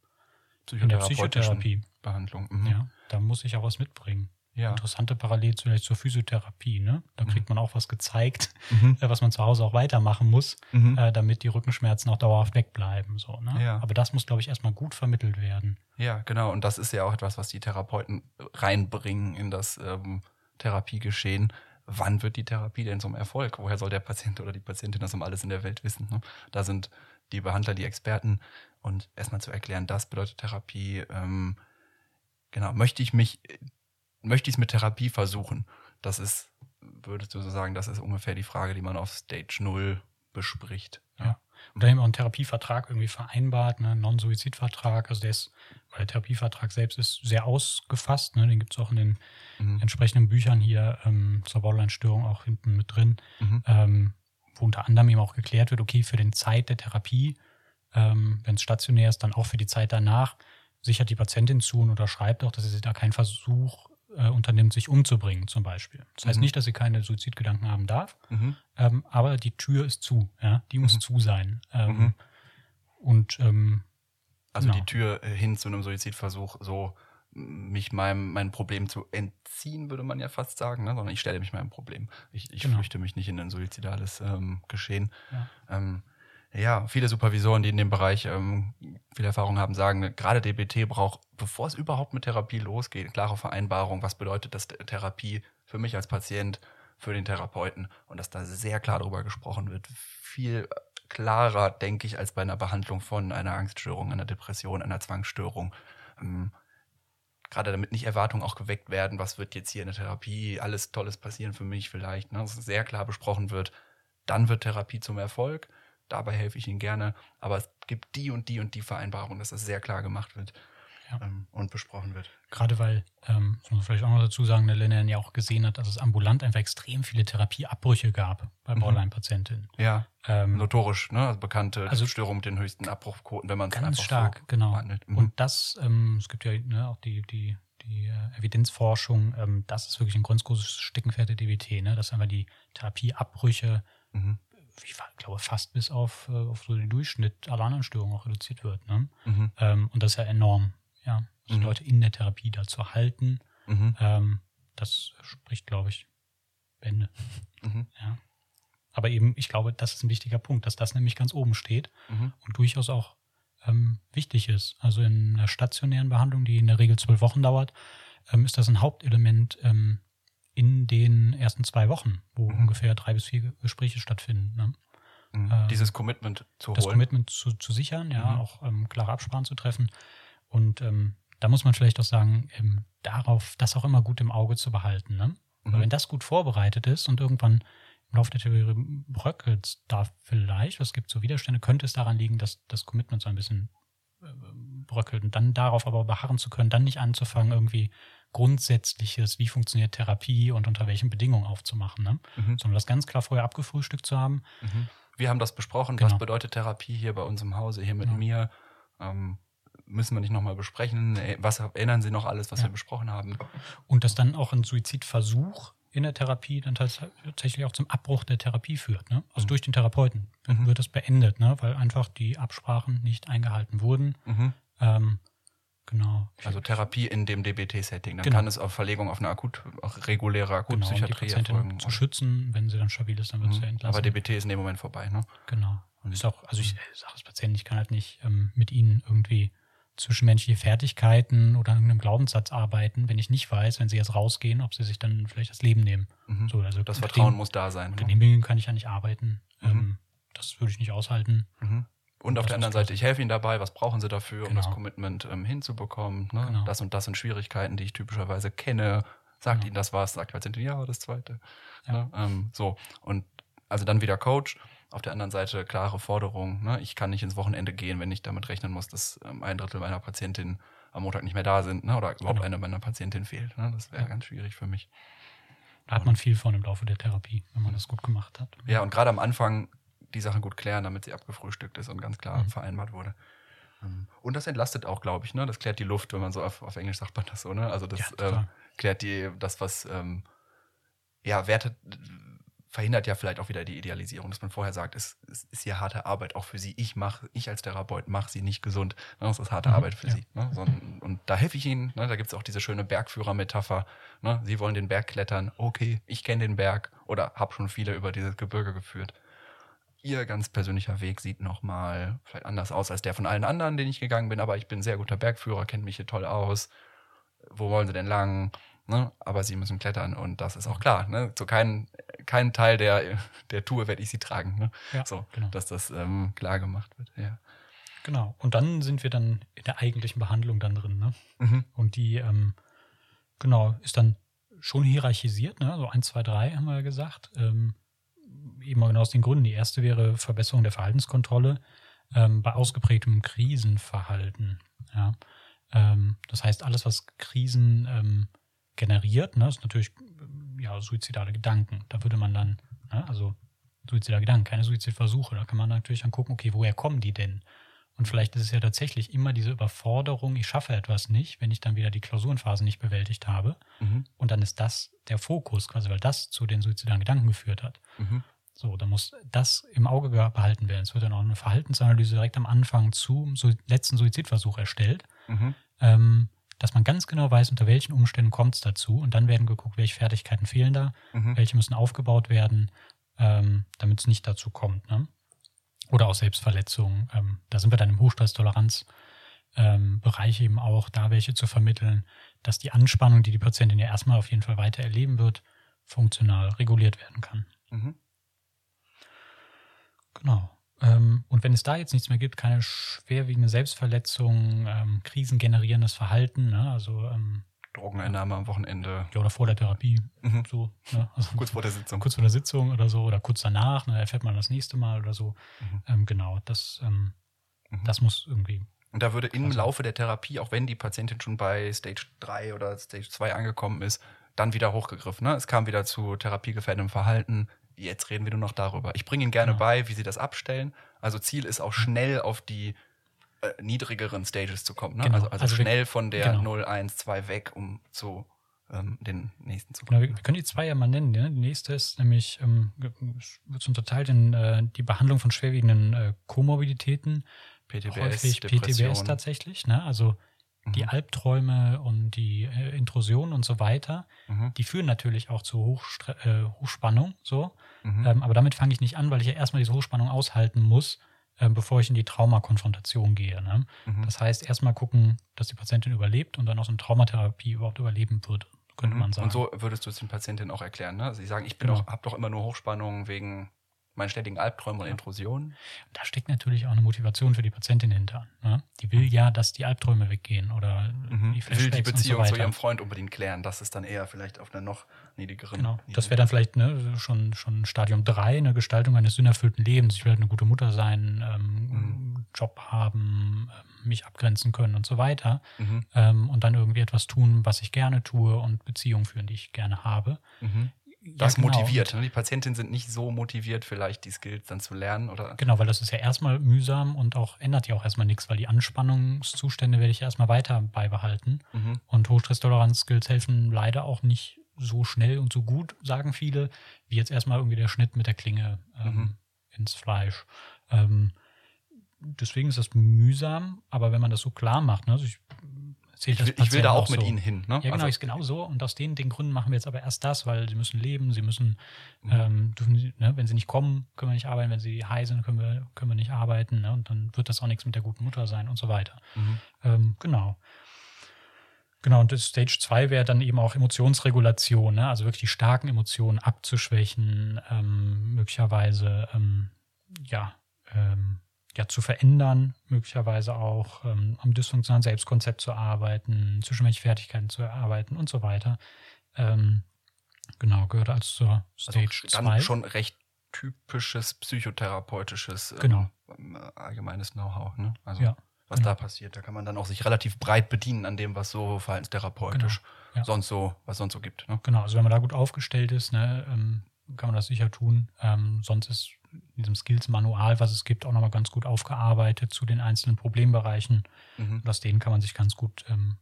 in der Psychotherapie. Mhm. Ja, da muss ich auch was mitbringen. Ja. Interessante Parallel vielleicht zur Physiotherapie, ne? Da kriegt mhm. man auch was gezeigt, mhm. [laughs] Äh, was man zu Hause auch weitermachen muss, mhm. äh, damit die Rückenschmerzen auch dauerhaft wegbleiben. So, ne? Ja. Aber das muss, glaube ich, erstmal gut vermittelt werden. Ja, genau. Und das ist ja auch etwas, was die Therapeuten reinbringen in das ähm, Therapiegeschehen. Wann wird die Therapie denn zum Erfolg? Woher soll der Patient oder die Patientin das um alles in der Welt wissen? Ne? Da sind die Behandler, die Experten und erstmal zu erklären, das bedeutet Therapie. Ähm, genau, möchte ich mich, möchte ich es mit Therapie versuchen? Das ist, würdest du so sagen, das ist ungefähr die Frage, die man auf Stage 0 bespricht. Eben auch einen Therapievertrag irgendwie vereinbart, ne? Non-Suizidvertrag. Also der ist, weil der Therapievertrag selbst ist sehr ausgefasst, ne? Den gibt es auch in den mhm. entsprechenden Büchern hier ähm, zur Borderline-Störung auch hinten mit drin, mhm. ähm, wo unter anderem eben auch geklärt wird, okay, für den Zeit der Therapie, ähm, wenn es stationär ist, dann auch für die Zeit danach, sichert die Patientin zu und unterschreibt auch, dass sie da keinen Versuch äh, unternimmt, sich umzubringen zum Beispiel. Das heißt mhm. nicht, dass sie keine Suizidgedanken haben darf, mhm. ähm, aber die Tür ist zu, ja, die muss mhm. zu sein. Ähm, mhm. und ähm, also genau. die Tür äh, hin zu einem Suizidversuch, so mich meinem mein Problem zu entziehen, würde man ja fast sagen, ne? sondern ich stelle mich meinem Problem. Ich, ich genau. flüchte mich nicht in ein suizidales ähm, Geschehen. Ja. Ja, viele Supervisoren, die in dem Bereich ähm, viel Erfahrung haben, sagen, gerade DBT braucht, bevor es überhaupt mit Therapie losgeht, klare Vereinbarung, was bedeutet das Therapie für mich als Patient, für den Therapeuten und dass da sehr klar darüber gesprochen wird. Viel klarer, denke ich, als bei einer Behandlung von einer Angststörung, einer Depression, einer Zwangsstörung. Ähm, gerade damit nicht Erwartungen auch geweckt werden, was wird jetzt hier in der Therapie, alles Tolles passieren für mich vielleicht, ne? dass sehr klar besprochen wird, dann wird Therapie zum Erfolg dabei helfe ich Ihnen gerne, aber es gibt die und die und die Vereinbarung, dass das sehr klar gemacht wird. Ja. ähm, und besprochen wird. Gerade weil, ähm, das muss man vielleicht auch noch dazu sagen, der Lennon ja auch gesehen hat, dass es ambulant einfach extrem viele Therapieabbrüche gab bei Mhm. Borderline-Patientinnen. Ja, Ähm, notorisch, ne? Also bekannte Also- Störung mit den höchsten Abbruchquoten, wenn man es Ganz einfach stark, so genau. behandelt. Mhm. Und das, ähm, es gibt ja ne, auch die, die, die äh, Evidenzforschung, ähm, das ist wirklich ein ganz großes Steckenpferd der DBT, ne? dass einfach die Therapieabbrüche, mhm. Ich glaube, fast bis auf, äh, auf so den Durchschnitt aller anderen Störungen auch reduziert wird. Ne? Mhm. Ähm, und das ist ja enorm, ja. Die Mhm. Leute in der Therapie da zu halten, Mhm. ähm, das spricht, glaube ich, Bände. Mhm. Ja. Aber eben, ich glaube, das ist ein wichtiger Punkt, dass das nämlich ganz oben steht Mhm. und durchaus auch ähm, wichtig ist. Also in einer stationären Behandlung, die in der Regel zwölf Wochen dauert, ähm, ist das ein Hauptelement ähm, in den ersten zwei Wochen, wo Mhm. ungefähr drei bis vier Gespräche stattfinden. Ne? Mhm. Ähm, Dieses Commitment zu Das holen. Commitment zu, zu sichern, ja, Mhm. auch ähm, klare Absprachen zu treffen. Und ähm, da muss man vielleicht auch sagen, ähm, darauf, das auch immer gut im Auge zu behalten. Ne? Weil Mhm. wenn das gut vorbereitet ist und irgendwann im Laufe der Theorie bröckelt da vielleicht, es gibt so Widerstände, könnte es daran liegen, dass das Commitment so ein bisschen äh, bröckelt und dann darauf aber beharren zu können, dann nicht anzufangen, irgendwie Grundsätzliches, wie funktioniert Therapie und unter welchen Bedingungen aufzumachen, ne? Mhm. sondern das ganz klar vorher abgefrühstückt zu haben. Mhm. Wir haben das besprochen. Genau. Was bedeutet Therapie hier bei uns im Hause, hier mit Genau. mir? Ähm, müssen wir nicht nochmal besprechen. Äh, Was erinnern Sie noch alles, was Ja. wir besprochen haben? Und dass dann auch ein Suizidversuch in der Therapie dann tats- tatsächlich auch zum Abbruch der Therapie führt. Ne? Also Mhm. durch den Therapeuten Mhm. wird das beendet, ne? weil einfach die Absprachen nicht eingehalten wurden. Mhm. Ähm, genau. Also Therapie in dem DBT-Setting. Dann Genau. kann es auf Verlegung auf eine akut, auch reguläre genau, um Akutpsychiatrie erfolgen. zu schützen, wenn sie dann stabil ist, dann wird sie Mhm. entlassen. Aber DBT ist in dem Moment vorbei, ne? genau. Und- Ist auch, also ich sage als Patient, ich kann halt nicht ähm, mit ihnen irgendwie zwischenmenschliche Fertigkeiten oder an irgendeinem Glaubenssatz arbeiten, wenn ich nicht weiß, wenn sie jetzt rausgehen, ob sie sich dann vielleicht das Leben nehmen. Mhm. So, also Das Vertrauen dem- muss da sein. Mit Ne? den Bedingungen kann ich ja nicht arbeiten. Mhm. Ähm, das würde ich nicht aushalten. Und auf der anderen Seite, ich helfe Ihnen dabei, was brauchen Sie dafür, um Genau. das Commitment ähm, hinzubekommen? Ne? Genau. Das und das sind Schwierigkeiten, die ich typischerweise kenne. Sagt Genau. Ihnen das was? Sagt Patientin, ja, das zweite. Ja. Ne? Ähm, so. Und also dann wieder Coach. Auf der anderen Seite klare Forderung. Ne? Ich kann nicht ins Wochenende gehen, wenn ich damit rechnen muss, dass ähm, ein Drittel meiner Patientin am Montag nicht mehr da sind ne? oder überhaupt Genau. eine meiner Patientin fehlt. Ne? Das wäre Ja. ganz schwierig für mich. Da hat man viel von im Laufe der Therapie, wenn man das gut gemacht hat. Ja, und gerade am Anfang die Sachen gut klären, damit sie abgefrühstückt ist und ganz klar Mhm. vereinbart wurde. Ähm, Und das entlastet auch, glaube ich, ne? Das klärt die Luft, wenn man so auf, auf Englisch sagt man das so, ne? Also das Ja, ähm, klärt die, das, was ähm, ja, Werte verhindert ja vielleicht auch wieder die Idealisierung, dass man vorher sagt, es, es ist hier harte Arbeit auch für sie. Ich mache, ich als Therapeut mache sie nicht gesund. Ne? Das ist harte Mhm, Arbeit für ja. sie. Ne? So, und da helfe ich ihnen. Ne? Da gibt es auch diese schöne Bergführer-Metapher. Ne? Sie wollen den Berg klettern. Okay, ich kenne den Berg oder habe schon viele über dieses Gebirge geführt. Ihr ganz persönlicher Weg sieht nochmal vielleicht anders aus als der von allen anderen, den ich gegangen bin, aber ich bin ein sehr guter Bergführer, kennt mich hier toll aus. Wo wollen sie denn lang? Ne? Aber sie müssen klettern und das ist auch klar. Ne? Zu keinem keinen Teil der, der Tour werde ich sie tragen. Ne? Ja, so, genau. dass das ähm, klar gemacht wird. Ja. Genau. Und dann sind wir dann in der eigentlichen Behandlung dann drin. Ne? Mhm. Und die, ähm, genau, ist dann schon hierarchisiert, ne? so 1, 2, 3 haben wir ja gesagt. Ähm, eben genau aus den Gründen. Die erste wäre Verbesserung der Verhaltenskontrolle ähm, bei ausgeprägtem Krisenverhalten. Ja? Ähm, das heißt, alles, was Krisen ähm, generiert, ne, ist natürlich ähm, ja, suizidale Gedanken. Da würde man dann, ne, also suizidale Gedanken, keine Suizidversuche, da kann man natürlich dann gucken, okay, woher kommen die denn? Und vielleicht ist es ja tatsächlich immer diese Überforderung, ich schaffe etwas nicht, wenn ich dann wieder die Klausurenphase nicht bewältigt habe. Mhm. Und dann ist das der Fokus, quasi, weil das zu den suizidalen Gedanken geführt hat. Mhm. So, da muss das im Auge ge- behalten werden. Es wird dann auch eine Verhaltensanalyse direkt am Anfang zum letzten Suizidversuch erstellt, Mhm. ähm, dass man ganz genau weiß, unter welchen Umständen kommt es dazu. Und dann werden geguckt, welche Fertigkeiten fehlen da, Mhm. welche müssen aufgebaut werden, ähm, damit es nicht dazu kommt. Ne? Oder auch Selbstverletzungen. Ähm, da sind wir dann im Hochstresstoleranz. Ähm, Bereich eben auch, da welche zu vermitteln, dass die Anspannung, die die Patientin ja erstmal auf jeden Fall weiter erleben wird, funktional reguliert werden kann. Mhm. Genau. Ähm, und wenn es da jetzt nichts mehr gibt, keine schwerwiegende Selbstverletzung, ähm, krisengenerierendes Verhalten, ne? also ähm, Drogeneinnahme am Wochenende. ja, oder vor der Therapie, Mhm. so, ne? also Kurz vor der Sitzung. kurz vor der Sitzung oder so, oder kurz danach, ne? erfährt man das nächste Mal oder so. Mhm. Ähm, genau, das, ähm, Mhm. das muss irgendwie Und da würde im Laufe der Therapie, auch wenn die Patientin schon bei Stage 3 oder Stage 2 angekommen ist, dann wieder hochgegriffen. Ne? Es kam wieder zu therapiegefährdendem Verhalten. Jetzt reden wir nur noch darüber. Ich bringe Ihnen gerne Genau. bei, wie Sie das abstellen. Also Ziel ist auch schnell auf die äh, niedrigeren Stages zu kommen. Ne? Genau. Also, also, Also wir- schnell von der genau. 0, 1, 2 weg, um zu ähm, den nächsten zu Genau, kommen. wir, wir können die zwei ja mal nennen. Ne? Die nächste ist nämlich, ähm, wird unterteilt in äh, die Behandlung von schwerwiegenden äh, Komorbiditäten, PTBS, häufig Depression. PTBS tatsächlich, ne? also die Mhm. Albträume und die äh, Intrusionen und so weiter, Mhm. die führen natürlich auch zu Hochstre äh, Hochspannung, so. Mhm. Ähm, aber damit fange ich nicht an, weil ich ja erstmal diese Hochspannung aushalten muss, ähm, bevor ich in die Traumakonfrontation gehe. Ne? Mhm. Das heißt, erstmal gucken, dass die Patientin überlebt und dann auch so eine Traumatherapie überhaupt überleben wird, könnte Mhm. man sagen. Und so würdest du es den Patientinnen auch erklären, ne? Sie sagen, ich bin Genau. doch, hab doch immer nur Hochspannung wegen meinen ständigen Albträumen und Intrusionen. Da steckt natürlich auch eine Motivation für die Patientin hinter. Ne? Die will ja, dass die Albträume weggehen oder die Mhm. Will die Beziehung und so zu ihrem Freund unbedingt klären. Das ist dann eher vielleicht auf einer noch niedrigeren. Genau. Das wäre dann vielleicht ne, schon, schon Stadium 3, eine Gestaltung eines sinnerfüllten Lebens. Ich will halt eine gute Mutter sein, ähm, Mhm. Job haben, ähm, mich abgrenzen können und so weiter. Mhm. Ähm, und dann irgendwie etwas tun, was ich gerne tue und Beziehungen führen, die ich gerne habe. Mhm. Ja, Das genau. motiviert. Ne? Die Patientinnen sind nicht so motiviert, vielleicht die Skills dann zu lernen oder. Genau, weil das ist ja erstmal mühsam und auch ändert ja auch erstmal nichts, weil die Anspannungszustände werde ich ja erstmal weiter beibehalten. Mhm. Und Hochstresstoleranz-Skills helfen leider auch nicht so schnell und so gut, sagen viele, wie jetzt erstmal irgendwie der Schnitt mit der Klinge ähm, Mhm. ins Fleisch. Ähm, deswegen ist das mühsam, aber wenn man das so klar macht, ne, also ich Ich das will, ich will da auch mit so. Ihnen hin. Ne? Ja, genau, Also- ist genau so. Und aus den, den Gründen machen wir jetzt aber erst das, weil sie müssen leben, sie müssen, Mhm. ähm, dürfen, ne, wenn sie nicht kommen, können wir nicht arbeiten, wenn sie high sind, können wir, können wir nicht arbeiten. Ne? Und dann wird das auch nichts mit der guten Mutter sein und so weiter. Mhm. Ähm, genau. Genau, und das Stage 2 wäre dann eben auch Emotionsregulation, ne? also wirklich die starken Emotionen abzuschwächen, ähm, möglicherweise ähm, ja, ähm, ja, zu verändern, möglicherweise auch ähm, am dysfunktionalen Selbstkonzept zu arbeiten, zwischenmenschliche Fertigkeiten zu erarbeiten und so weiter. Ähm, genau, gehört also zur Also Stage dann 2. schon recht typisches psychotherapeutisches ähm, Genau. ähm, allgemeines Know-how. Ne? Also Ja, was genau. da passiert. Da kann man dann auch sich relativ breit bedienen an dem, was so verhaltenstherapeutisch Genau, ja. sonst so, was sonst so gibt. Ne? Genau, also wenn man da gut aufgestellt ist, ne, ähm, kann man das sicher tun. Sonst ist in diesem Skills-Manual, was es gibt, auch nochmal ganz gut aufgearbeitet zu den einzelnen Problembereichen. Mhm. Und aus denen kann man sich ganz gut, ähm,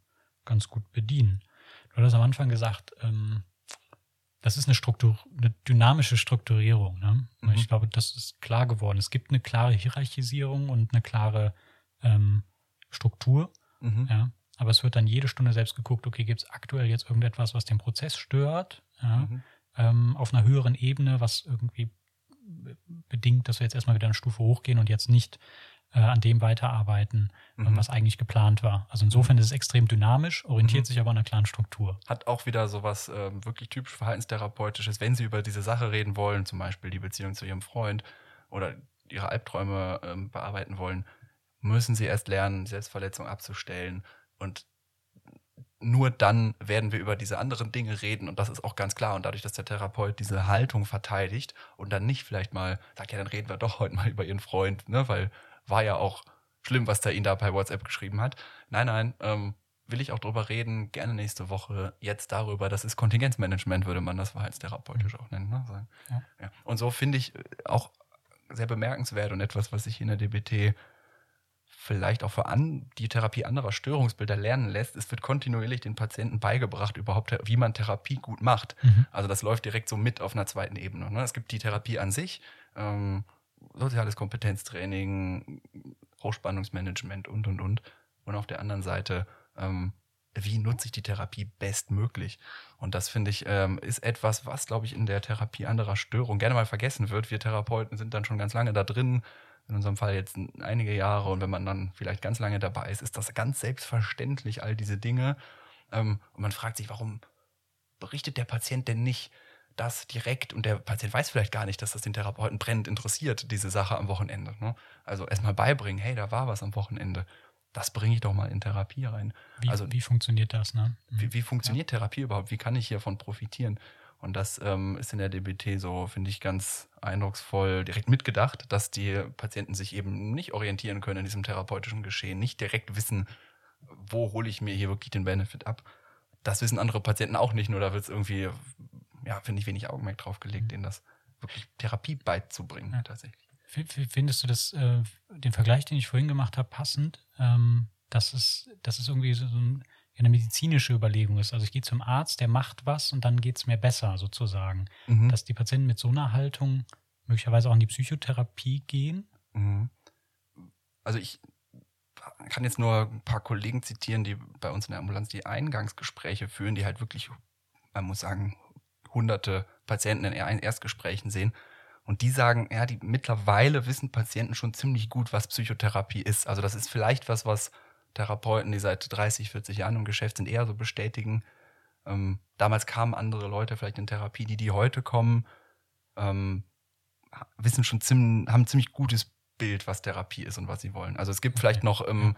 ganz gut bedienen. Du hattest am Anfang gesagt, ähm, das ist eine Struktur, eine dynamische Strukturierung. Ne? Mhm. Ich glaube, das ist klar geworden. Es gibt eine klare Hierarchisierung und eine klare ähm, Struktur. Mhm. Ja, aber es wird dann jede Stunde selbst geguckt, okay, gibt es aktuell jetzt irgendetwas, was den Prozess stört, ja, Mhm. ähm, auf einer höheren Ebene, was irgendwie bedingt, dass wir jetzt erstmal wieder eine Stufe hochgehen und jetzt nicht äh, an dem weiterarbeiten, äh, Mhm. was eigentlich geplant war. Also insofern ist es extrem dynamisch, orientiert Mhm. sich aber an einer klaren Struktur. Hat auch wieder sowas ähm, wirklich typisch verhaltenstherapeutisches, wenn Sie über diese Sache reden wollen, zum Beispiel die Beziehung zu Ihrem Freund oder Ihre Albträume ähm, bearbeiten wollen, müssen Sie erst lernen, Selbstverletzung abzustellen und nur dann werden wir über diese anderen Dinge reden und das ist auch ganz klar. Und dadurch, dass der Therapeut diese Haltung verteidigt und dann nicht vielleicht mal sagt, ja, dann reden wir doch heute mal über Ihren Freund, ne, weil war ja auch schlimm, was der Ihnen da bei WhatsApp geschrieben hat. Nein, nein, ähm, will ich auch drüber reden, gerne nächste Woche jetzt darüber. Das ist Kontingenzmanagement, würde man das verhaltenstherapeutisch auch nennen. Ne? Ja. Ja. Und so finde ich auch sehr bemerkenswert und etwas, was sich in der DBT vielleicht auch für an, die Therapie anderer Störungsbilder lernen lässt. Es wird kontinuierlich den Patienten beigebracht, überhaupt, wie man Therapie gut macht. Mhm. Also das läuft direkt so mit auf einer zweiten Ebene. Ne? Es gibt die Therapie an sich, ähm, soziales Kompetenztraining, Hochspannungsmanagement und, und, und. Und auf der anderen Seite, ähm, wie nutze ich die Therapie bestmöglich? Und das finde ich, ähm, ist etwas, was, glaube ich, in der Therapie anderer Störungen gerne mal vergessen wird. Wir Therapeuten sind dann schon ganz lange da drin, in unserem Fall jetzt einige Jahre. Und wenn man dann vielleicht ganz lange dabei ist, ist das ganz selbstverständlich, all diese Dinge. Ähm, und man fragt sich, warum berichtet der Patient denn nicht das direkt? Und der Patient weiß vielleicht gar nicht, dass das den Therapeuten brennend interessiert, diese Sache am Wochenende. Ne? Also erstmal beibringen, hey, da war was am Wochenende. Das bringe ich doch mal in Therapie rein. Wie, Also- wie funktioniert das? Ne? Mhm. Wie, wie funktioniert Therapie überhaupt? Wie kann ich hiervon profitieren? Und das ähm, ist in der DBT so, finde ich, ganz eindrucksvoll direkt mitgedacht, dass die Patienten sich eben nicht orientieren können in diesem therapeutischen Geschehen, nicht direkt wissen, wo hole ich mir hier wirklich den Benefit ab. Das wissen andere Patienten auch nicht, nur da wird es irgendwie, ja, finde ich, wenig Augenmerk drauf gelegt, mhm. denen das wirklich Therapie beizubringen, ja. tatsächlich. Findest du das, äh, den Vergleich, den ich vorhin gemacht habe, passend? Ähm, dass, es, dass es irgendwie so ein eine medizinische Überlegung ist. Also ich gehe zum Arzt, der macht was und dann geht es mir besser sozusagen. Mhm. Dass die Patienten mit so einer Haltung möglicherweise auch in die Psychotherapie gehen. Mhm. Also ich kann jetzt nur ein paar Kollegen zitieren, die bei uns in der Ambulanz die Eingangsgespräche führen, die halt wirklich, man muss sagen, hunderte Patienten in Erstgesprächen sehen. Und die sagen, ja, die mittlerweile wissen Patienten schon ziemlich gut, was Psychotherapie ist. Also das ist vielleicht was, was Therapeuten, die seit 30, 40 Jahren im Geschäft sind, eher so bestätigen. Ähm, damals kamen andere Leute vielleicht in Therapie, die, die heute kommen, ähm, wissen schon ziemlich, haben ein ziemlich gutes Bild, was Therapie ist und was sie wollen. Also es gibt vielleicht noch ähm,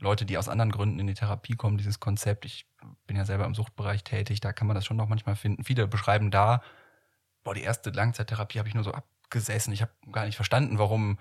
Leute, die aus anderen Gründen in die Therapie kommen, dieses Konzept. Ich bin ja selber im Suchtbereich tätig, da kann man das schon noch manchmal finden. Viele beschreiben da, boah, die erste Langzeittherapie habe ich nur so abgesessen. Ich habe gar nicht verstanden, warum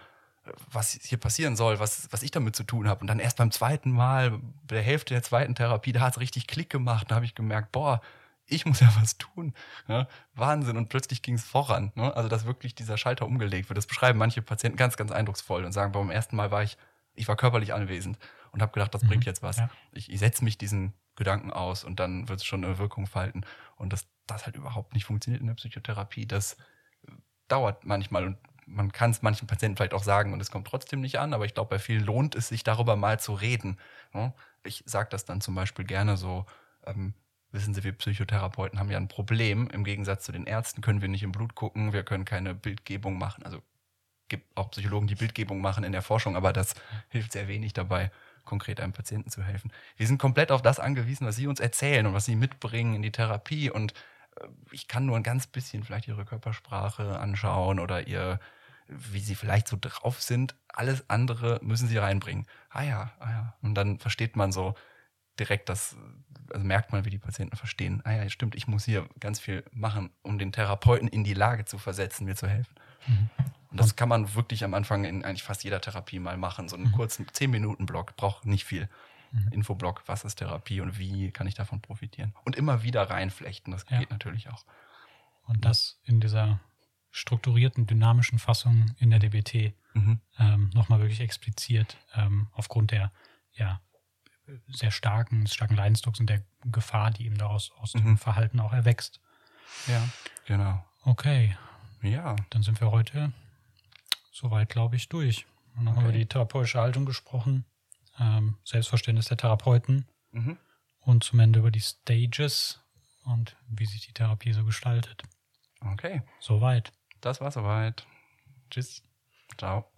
was hier passieren soll, was, was ich damit zu tun habe. Und dann erst beim zweiten Mal, bei der Hälfte der zweiten Therapie, da hat es richtig Klick gemacht. Da habe ich gemerkt, boah, ich muss [laughs] ja was tun. Ja, Wahnsinn. Und plötzlich ging es voran. Ne? Also, dass wirklich dieser Schalter umgelegt wird. Das beschreiben manche Patienten ganz, ganz eindrucksvoll und sagen, beim ersten Mal war ich, ich war körperlich anwesend und habe gedacht, das mhm. bringt jetzt was. Ja. Ich, ich setze mich diesen Gedanken aus und dann wird es schon eine Wirkung falten. Und dass das halt überhaupt nicht funktioniert in der Psychotherapie, das dauert manchmal. Und man kann es manchen Patienten vielleicht auch sagen und es kommt trotzdem nicht an, aber ich glaube, bei vielen lohnt es sich darüber mal zu reden. Ne? Ich sage das dann zum Beispiel gerne so, ähm, wissen Sie, wir Psychotherapeuten haben ja ein Problem. Im Gegensatz zu den Ärzten können wir nicht im Blut gucken, wir können keine Bildgebung machen. Also gibt auch Psychologen, die Bildgebung machen in der Forschung, aber das hilft sehr wenig dabei, konkret einem Patienten zu helfen. Wir sind komplett auf das angewiesen, was Sie uns erzählen und was Sie mitbringen in die Therapie und ich kann nur ein ganz bisschen vielleicht ihre Körpersprache anschauen oder ihr wie sie vielleicht so drauf sind. Alles andere müssen sie reinbringen. Ah ja, ah ja. Und dann versteht man so direkt das, also merkt man, wie die Patienten verstehen. Ah ja, stimmt, ich muss hier ganz viel machen, um den Therapeuten in die Lage zu versetzen, mir zu helfen. Mhm. Und das kann man wirklich am Anfang in eigentlich fast jeder Therapie mal machen. So einen mhm. kurzen 10-Minuten-Block braucht nicht viel. Mhm. Infoblock, was ist Therapie und wie kann ich davon profitieren? Und immer wieder reinflechten, das ja. geht natürlich auch. Und das in dieser strukturierten, dynamischen Fassung in der DBT mhm. ähm, nochmal wirklich expliziert ähm, aufgrund der ja, sehr starken, starken Leidensdrucks und der Gefahr, die eben daraus aus mhm. dem Verhalten auch erwächst. Ja, genau. Okay. Ja. Dann sind wir heute soweit, glaube ich, durch. Und noch okay. über die therapeutische Haltung gesprochen, ähm, Selbstverständnis der Therapeuten mhm. und zum Ende über die Stages und wie sich die Therapie so gestaltet. Okay. Soweit. Das war soweit. Tschüss. Ciao.